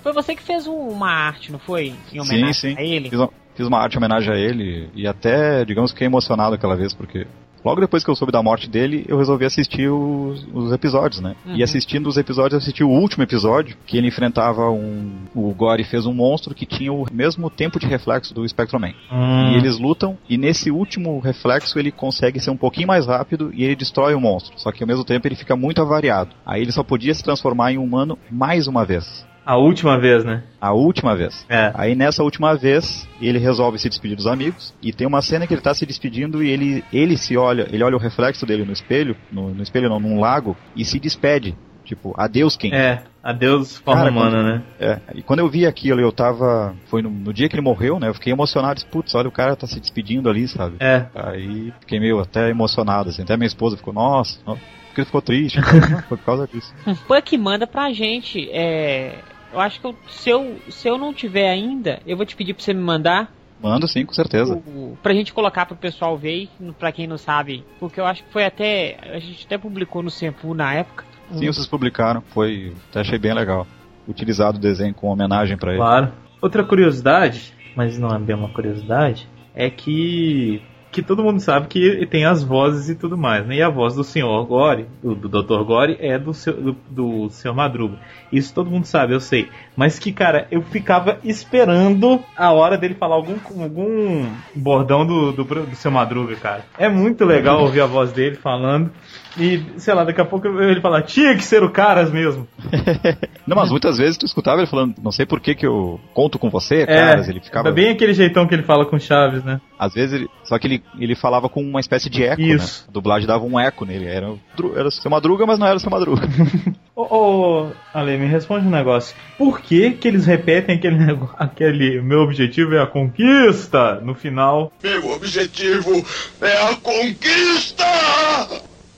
Foi você que fez um- uma arte, não foi? Em Sim, homenagem sim. a ele? Fiz uma, fiz uma arte em homenagem a ele e até, digamos, fiquei emocionado aquela vez, porque logo depois que eu soube da morte dele, eu resolvi assistir os, os episódios, né? Uhum. E assistindo os episódios, eu assisti o último episódio, que ele enfrentava um. O Gore fez um monstro que tinha o mesmo tempo de reflexo do Spectrum-Man. Hum, E eles lutam, e nesse último reflexo ele consegue ser um pouquinho mais rápido e ele destrói o monstro. Só que ao mesmo tempo ele fica muito avariado. Aí ele só podia se transformar em humano mais uma vez. A última vez, né? A última vez. É. Aí nessa última vez, ele resolve se despedir dos amigos. E tem uma cena que ele tá se despedindo e ele, ele se olha, ele olha o reflexo dele no espelho, no, no espelho não, num lago, e se despede. Tipo, adeus quem? É. Adeus, forma Cara, humana, quando- né? É, e quando eu vi aquilo, eu tava. Foi no, no dia que ele morreu, né? Eu fiquei emocionado. Disse, Putz, olha, o cara tá se despedindo ali, sabe? É. Aí fiquei meio até emocionado, assim. Até minha esposa ficou, nossa, nossa", porque ele ficou triste. Foi por causa disso. Um Puck manda pra gente. É, eu acho que eu- se, eu, se eu não tiver ainda, eu vou te pedir pra você me mandar Mando sim, com certeza. o, pra gente colocar pro pessoal ver, pra quem não sabe. Porque eu acho que foi até. A gente até publicou no Sempu na época. Sim, vocês publicaram. Foi. Até achei bem legal. Utilizado o desenho com homenagem pra ele. Claro. Outra curiosidade, mas não é bem uma curiosidade, é que que todo mundo sabe que tem as vozes e tudo mais, né? E a voz do Sr. Gore, do, do Dr. Gore, é do, seu, do, do Sr. Madruga. Isso todo mundo sabe, eu sei. Mas que, cara, eu ficava esperando a hora dele falar algum, algum bordão do, do, do Sr. Madruga, cara. É muito legal ouvir a voz dele falando. E, sei lá, daqui a pouco ele fala, tinha que ser o Caras mesmo. Não, mas muitas vezes tu escutava ele falando, não sei por que que eu conto com você, É, caras. Ele ficava. é bem aquele jeitão que ele fala com Chaves, né? Às vezes ele. Só que ele, ele falava com uma espécie de eco, Isso. né? A dublagem dava um eco nele. Era, era o seu madruga, mas não era o seu madruga. Ô, ô, Ale, me responde um negócio. Por que que eles repetem aquele negócio, aquele meu objetivo é a conquista no final? Meu objetivo é a conquista!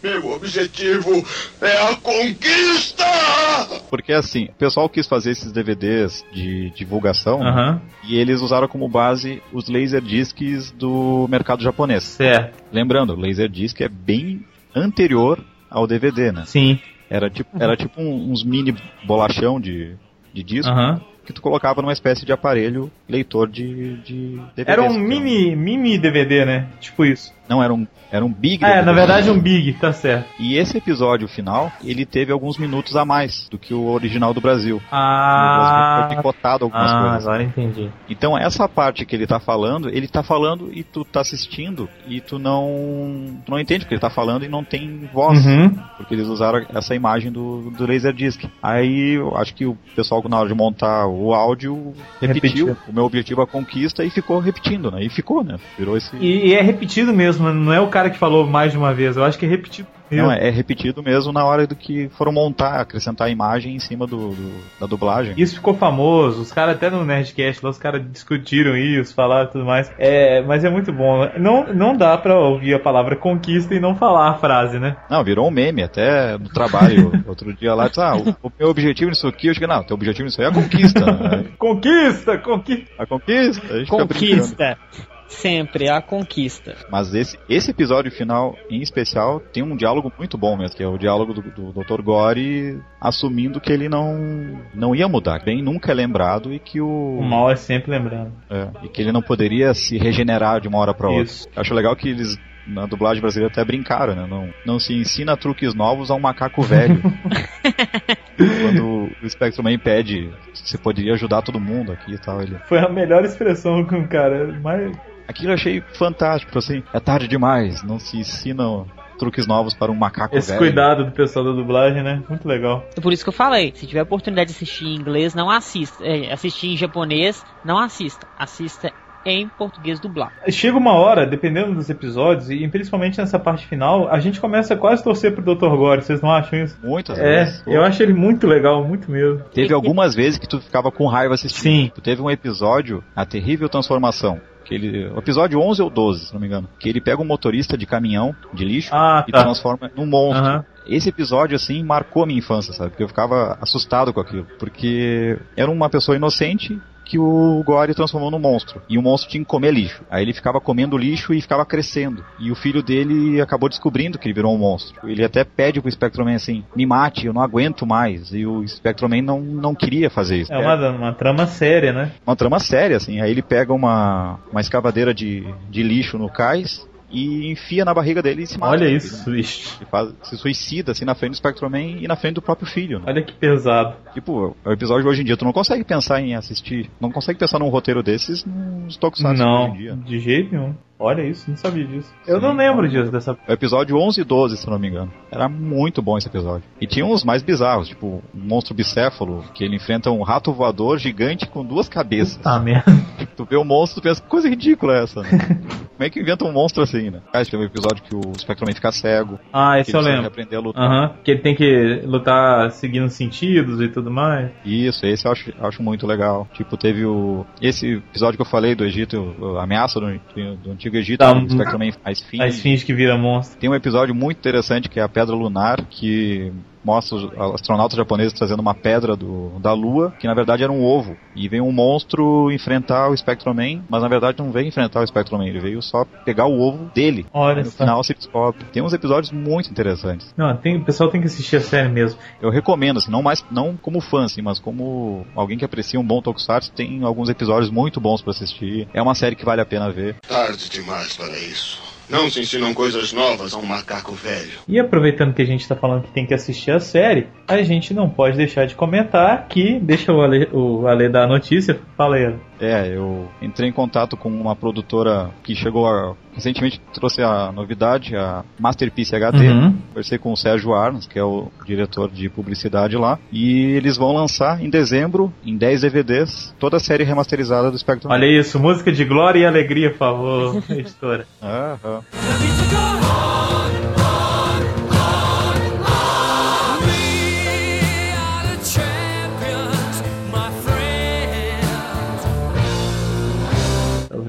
Meu objetivo é a conquista! Porque assim, o pessoal quis fazer esses DVDs de divulgação e eles usaram como base os Laserdiscs do mercado japonês. certo. Lembrando, o Laserdisc é bem anterior ao DVD, né? Sim. Era tipo, era tipo uns mini bolachão de, de disco. Aham. Que tu colocava numa espécie de aparelho leitor de, de DVD. Era um mini, mini DVD, né? Tipo isso. Não, era um, era um big Ah, é, na verdade um Big, tá certo. E esse episódio final, ele teve alguns minutos a mais do que o original do Brasil. Ah. Foi picotado algumas Ah, coisas. agora entendi. Então essa parte que ele tá falando, ele tá falando e tu tá assistindo e tu não tu não entende o que ele tá falando e não tem voz, Uhum. porque eles usaram essa imagem do, do Laserdisc. Aí eu acho que o pessoal na hora de montar o áudio repetiu, Repetiu. o meu objetivo é a conquista e ficou repetindo, né? E ficou, né? Virou esse E, e é repetido mesmo, não é o cara que falou mais de uma vez, eu acho que é repetido. Não, é, é repetido mesmo na hora do que foram montar, acrescentar a imagem em cima do, do- da dublagem. Isso ficou famoso, os caras até no Nerdcast lá, os caras discutiram isso, falaram tudo mais. É, mas é muito bom. Não, não dá pra ouvir a palavra conquista e não falar a frase, né? Não, virou um meme até no trabalho. Outro dia lá, disse, ah, o, o meu objetivo nisso aqui, eu cheguei, não, teu objetivo nisso aí é a conquista. né? Conquista, conquista. A conquista, a gente. Conquista. Sempre a conquista. Mas esse, esse episódio final, em especial, tem um diálogo muito bom mesmo, que é o diálogo do, do Dr. Gore assumindo que ele não, não ia mudar, bem nunca é lembrado e que o, O mal é sempre lembrando. é, e que ele não poderia se regenerar de uma hora para outra. Isso. Acho legal que eles na dublagem brasileira até brincaram, né? Não, não se ensina truques novos a um macaco velho. Quando o Spectrum Man pede se poderia ajudar todo mundo aqui e tal, ele Foi a melhor expressão com o cara. Mas Aquilo eu achei fantástico, assim, é tarde demais, não se ensinam truques novos para um macaco esse velho. cuidado do pessoal da dublagem, né? Muito legal. É por isso que eu falei, se tiver oportunidade de assistir em inglês, não assista. É, assistir em japonês, não assista. Assista em português dublado. Chega uma hora, dependendo dos episódios, e principalmente nessa parte final, a gente começa a quase torcer pro Dr. Gore, vocês não acham isso? Muitas É, vezes. eu acho ele muito legal, muito mesmo. Teve algumas vezes que tu ficava com raiva assistindo. Sim. Tu teve um episódio, A Terrível Transformação. Ele, o episódio 11 ou 12, se não me engano. Que ele pega um motorista de caminhão, de lixo, Ah, e tá. transforma num monstro. Aham. Esse episódio, assim, marcou a minha infância, sabe? Porque eu ficava assustado com aquilo. Porque era uma pessoa inocente que o Gore transformou num monstro. E o monstro tinha que comer lixo. Aí ele ficava comendo lixo e ficava crescendo. E o filho dele acabou descobrindo que ele virou um monstro. Ele até pede pro Spectrum-Man assim, me mate, eu não aguento mais. E o Spectrum-Man não, não queria fazer isso. É uma, uma trama séria, né? uma trama séria, assim. Aí ele pega uma, uma escavadeira de, de lixo no cais e enfia na barriga dele e se mata. Olha Ele- isso, bicho. Ele faz, se suicida, assim, na frente do Spectrum-Man e na frente do próprio filho. Né? Olha que pesado. Tipo, o episódio de hoje em dia, tu não consegue pensar em assistir, não consegue pensar num roteiro desses nos Tokusatsu não, hoje em dia. de jeito nenhum. Olha isso, não sabia disso. Eu Sim, não lembro disso, dessa. É o episódio 11 e 12, se não me engano. Era muito bom esse episódio. E tinha uns mais bizarros, tipo, um monstro bicéfalo, que ele enfrenta um rato voador gigante com duas cabeças. Ah, merda. Tu vê o monstro e pensa, que coisa ridícula é essa, né? Como é que inventa um monstro assim, né? Ah, tem um episódio que o Spectrum-Man fica cego. Ah, que esse ele eu lembro. aprender a lutar. Aham, que ele tem que lutar seguindo sentidos e tudo mais. Isso, esse eu acho, acho muito legal. Tipo, teve o. Esse episódio que eu falei do Egito, a ameaça do, do Antigo Egito, Tá, o Spectrum-Man faz fim. A esfinge que vira monstro. Tem um episódio muito interessante que é a Pedra Lunar, que mostra os astronautas japoneses trazendo uma pedra do, da Lua, que na verdade era um ovo. E vem um monstro enfrentar o Spectrum-Man, mas na verdade não veio enfrentar o Spectrum-Man, ele veio só pegar o ovo dele. Olha no só. final se descobre. Tem uns episódios muito interessantes. Não, tem, o pessoal tem que assistir a série mesmo. Eu recomendo, assim, não mais não como fã, assim, mas como alguém que aprecia um bom Tokusatsu, tem alguns episódios muito bons pra assistir. É uma série que vale a pena ver. Tarde demais para isso. Não se ensinam coisas novas a um macaco velho. E aproveitando que a gente tá falando que tem que assistir a série, a gente não pode deixar de comentar que. Deixa o Ale, o Ale dar a notícia. Fala aí. É, eu entrei em contato com uma produtora que chegou a, recentemente trouxe a novidade, a Masterpiece HD. Uhum. Conversei com o Sérgio Arns, que é o diretor de publicidade lá, e eles vão lançar em dezembro, em 10 DVDs, toda a série remasterizada do Spectrum. Olha isso, música de glória e alegria, por favor, editora. Aham.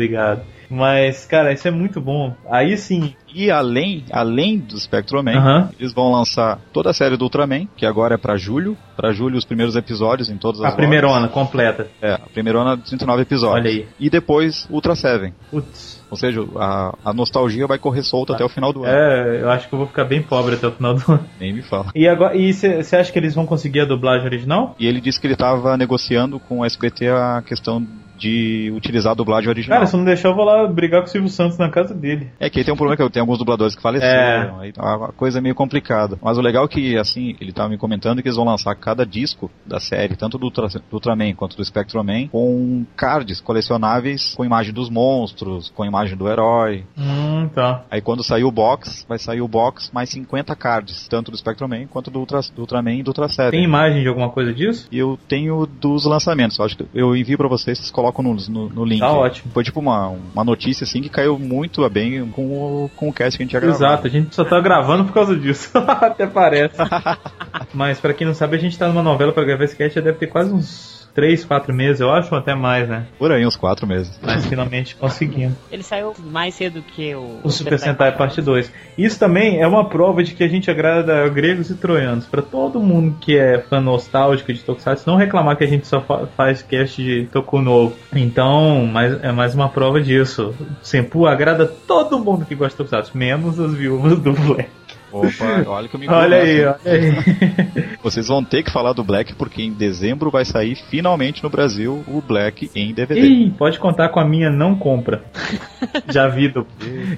Obrigado. Mas, cara, isso é muito bom. Aí sim. E além, além do Spectroman, Aham. eles vão lançar toda a série do Ultraman, que agora é pra julho. Pra julho, os primeiros episódios em todas as A primeirona, lojas. completa. É, a primeirona de 109 episódios. Olha aí. E depois Ultra Seven. Putz. Ou seja, a, a nostalgia vai correr solta até o final do ano. É, eu acho que eu vou ficar bem pobre até o final do ano. Nem me fala. E agora, e você acha que eles vão conseguir a dublagem original? E ele disse que ele estava negociando com a SBT a questão de utilizar a dublagem original. Cara, se não deixar, eu vou lá brigar com o Silvio Santos na casa dele. É que aí tem um problema que eu tenho alguns dubladores que faleceram, aí a a coisa é meio complicada. Mas o legal é que, assim, ele tava me comentando que eles vão lançar cada disco da série, tanto do, Ultra, do Ultraman quanto do Spectroman, com cards colecionáveis com imagem dos monstros, com imagem do herói. Hum, tá. Aí quando sair o box, vai sair o box mais 50 cards, tanto do Spectroman quanto do, Ultra, do Ultraman e do Ultra Seven. Tem imagem de alguma coisa disso? Eu tenho dos lançamentos. Eu acho que eu envio pra vocês, vocês colocam no, no, no link. Tá ótimo. Foi tipo uma, uma notícia assim que caiu muito bem com o, com o cast que a gente ia gravar. Exato, a gente só tá gravando por causa disso. Até parece. Mas pra quem não sabe, a gente tá numa novela pra gravar esse cast já deve ter quase uns 3, 4 meses, eu acho, ou até mais, né? Por aí, uns quatro meses. Mas finalmente conseguimos. Ele saiu mais cedo que o. O Super Sentai Parte 2. Isso também é uma prova de que a gente agrada gregos e troianos. Pra todo mundo que é fã nostálgico de Tokusatsu, não reclamar que a gente só fa- faz cast de Toku novo. Então, mais, é mais uma prova disso. Senpu agrada todo mundo que gosta de Tokusatsu, menos as viúvas do Black. Opa, olha que eu me Olha aí, olha aí. Vocês vão ter que falar do Black porque em dezembro vai sair finalmente no Brasil o Black em DVD. Ih, pode contar com a minha não compra. Já vi, du...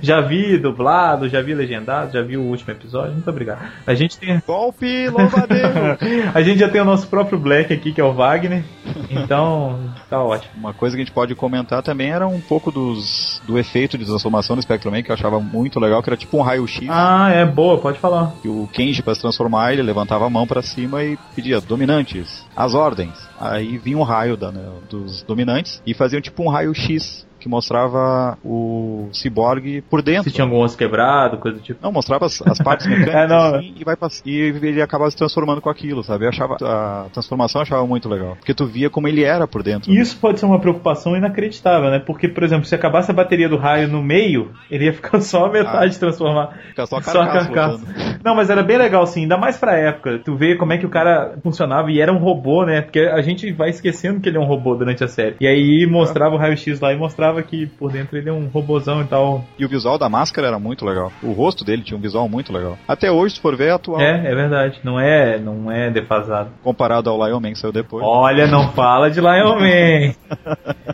já vi dublado, já vi legendado, já vi o último episódio. Muito obrigado. A gente tem Golpe louvadeiro! a gente já tem o nosso próprio Black aqui, que é o Wagner. Então, tá ótimo. Uma coisa que a gente pode comentar também era um pouco dos, do efeito de transformação do Spectrum que eu achava muito legal, que era tipo um raio-x. Ah, é boa, pode falar. que o Kenji para se transformar, ele levantava a mão para cima e pedia dominantes, as ordens. Aí vinha um raio da- né, dos dominantes e faziam tipo um raio X que mostrava o ciborgue por dentro. Se tinha algum osso quebrado, coisa do tipo. Não, mostrava as, as partes mecânicas É, não. assim, e, vai e ele acabava se transformando com aquilo, sabe? Eu achava a transformação eu achava muito legal, porque tu via como ele era por dentro. E isso pode ser uma preocupação inacreditável, né? Porque, por exemplo, se acabasse a bateria do raio no meio, ele ia ficar só a metade transformar. Fica só a Só a carcaça carcaça. Não, mas era bem legal, sim. Ainda mais pra época. Tu vê como é que o cara funcionava e era um robô, né? Porque a gente vai esquecendo que ele é um robô durante a série. E aí mostrava o raio-x lá e mostrava que por dentro ele é um robôzão e tal. E o visual da máscara era muito legal. O rosto dele tinha um visual muito legal. Até hoje, se for ver, é atual. É, é verdade. Não é, não é defasado. Comparado ao Lion Man que saiu depois. Olha, não fala de Lion Man.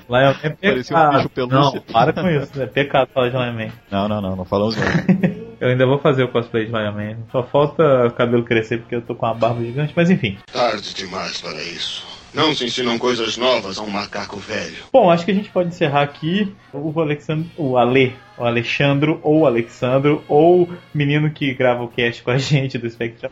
Lion Man é Parecia um pecado. bicho pelúcia. Não, para com isso. É pecado falar de Lion Man. Não, não, não, não falamos não. Eu ainda vou fazer o cosplay de Lion Man. Só falta o cabelo crescer porque eu tô com uma barba gigante, mas enfim. Tarde demais para isso. Não se ensinam coisas novas a um macaco velho. Bom, acho que a gente pode encerrar aqui. O Alexandre, o Ale, o Alexandro ou o Alexandro ou o menino que grava o cast com a gente do Spectrum.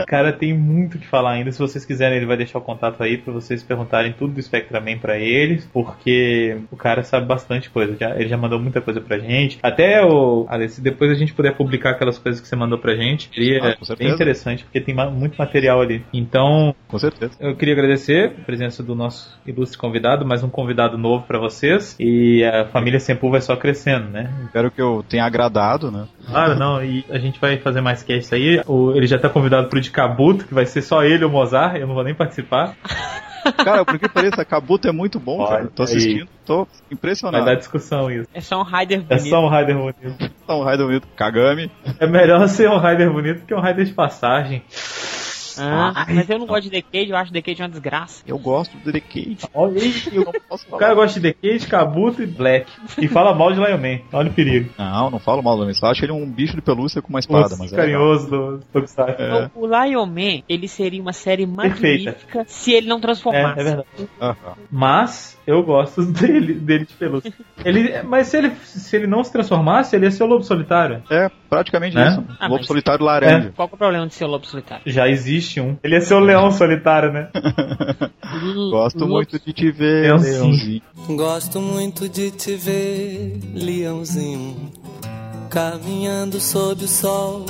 O cara tem muito o que falar ainda. Se vocês quiserem, ele vai deixar o contato aí pra vocês perguntarem tudo do Spectraman pra eles, porque o cara sabe bastante coisa. Já- ele já mandou muita coisa pra gente. Até o Ale, se depois a gente puder publicar aquelas coisas que você mandou pra gente, seria Ah, bem interessante, porque tem muito material ali. Então, Com certeza. eu queria agradecer a presença do nosso ilustre convidado, mais um convidado novo pra vocês. E a família Sempu vai só crescendo, né? Espero que eu tenha agradado, né? Claro, não, e a gente vai fazer mais casts aí. O- ele já tá convidado pro de Kabuto, que vai ser só ele o Mozart, eu não vou nem participar. Cara, porque pareça, Kabuto é muito bom, Olha cara. Tô aí. assistindo, tô Vai impressionado. dar discussão isso. É só um Rider É bonito. só um Raider bonito. Tá um raio bonito. Kagami. É melhor ser um Raider bonito que um Raider de passagem. Ah, mas eu não gosto de Decade, eu acho Decade uma desgraça. Eu gosto do Decade. Olha aí, Eu o cara gosta de Decade, Kabuto e Black. E fala mal de Lion Man. Olha o perigo. Não, não falo mal do homem. Só acho ele um bicho de pelúcia com uma espada, Moço mas é carinhoso do Tokusatsu. É. O Lion Man, ele seria uma série Perfeita. magnífica se ele não É, transformasse. é verdade. Aham. Mas eu gosto dele, dele de pelúcia. Ele, mas se ele, se ele não se transformasse, ele ia ser o lobo solitário. É, praticamente Né? isso. Ah, Lobo solitário laranja. Qual que é o problema de ser o lobo solitário? Já existe um. Ele ia ser o leão solitário, né? Gosto Lobo- muito de te ver, Leãozinho. Leãozinho. Gosto muito de te ver, leãozinho, caminhando sob o sol.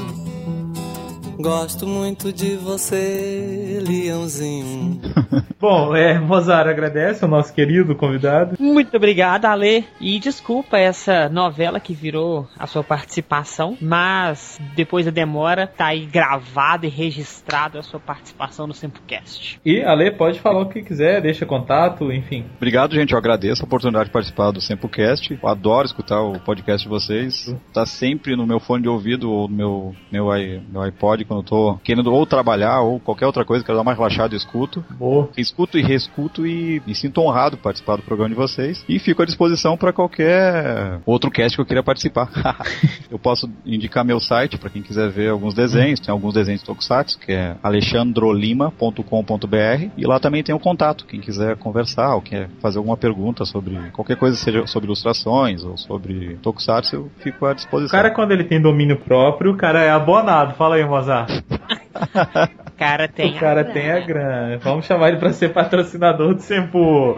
Gosto muito de você, Leãozinho. Bom, é, Mozart agradece ao nosso querido convidado. Muito obrigado, Ale. E desculpa essa novela que virou a sua participação, mas depois da demora, tá aí gravado e registrado a sua participação no Simplecast. E Ale pode falar o que quiser, deixa contato, enfim. Obrigado, gente. Eu agradeço a oportunidade de participar do Sempocast. Eu adoro escutar o podcast de vocês. Tá sempre no meu fone de ouvido ou no meu, meu, meu iPod quando eu tô querendo ou trabalhar ou qualquer outra coisa, quero dar uma relaxada, eu escuto. Boa. Escuto e reescuto e me sinto honrado participar do programa de vocês. E fico à disposição para qualquer outro cast que eu queira participar. eu posso indicar meu site para quem quiser ver alguns desenhos. Tem alguns desenhos de Tokusatsu, que é alexandrolima.com.br. E lá também tem o contato. Quem quiser conversar ou quer fazer alguma pergunta sobre qualquer coisa, seja sobre ilustrações ou sobre Tokusatsu, eu fico à O disposição. cara, quando ele tem domínio próprio, o cara é abonado. Fala aí, Mozart. O cara tem o cara a tem a grana. Vamos chamar ele pra ser patrocinador do Sempo.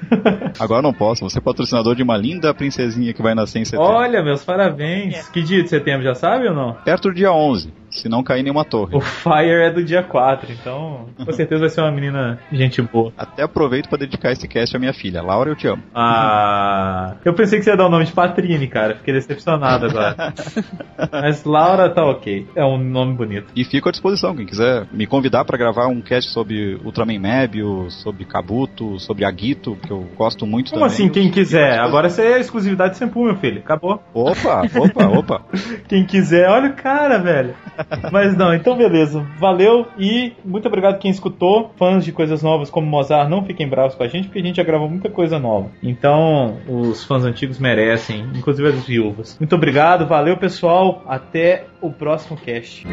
Agora não posso. Vou ser patrocinador de uma linda princesinha que vai nascer em setembro. Olha, meus parabéns. Que dia de setembro, já sabe ou não? Perto do dia 11, se não cair nenhuma torre. O Fire é do dia 4, então com certeza vai ser uma menina gente boa. Até aproveito para dedicar esse cast à minha filha. Laura, eu te amo. Ah, eu pensei que você ia dar o nome de Patrine, cara. Fiquei decepcionado agora. Mas Laura tá ok. É um nome bonito. E fico à disposição, quem quiser me convidar para gravar um cast sobre Ultraman Mebius, sobre Kabuto, sobre Agito, que eu gosto muito Como também. assim, quem quiser? Agora você é exclusividade Sempu, meu filho. Acabou. Opa, opa, opa. Quem quiser, olha o cara, velho. Mas não, então beleza. Valeu e muito obrigado quem escutou. Fãs de coisas novas como Mozart, não fiquem bravos com a gente, porque a gente já gravou muita coisa nova. Então, os fãs antigos merecem, inclusive as viúvas. Muito obrigado, valeu pessoal. Até o próximo cast.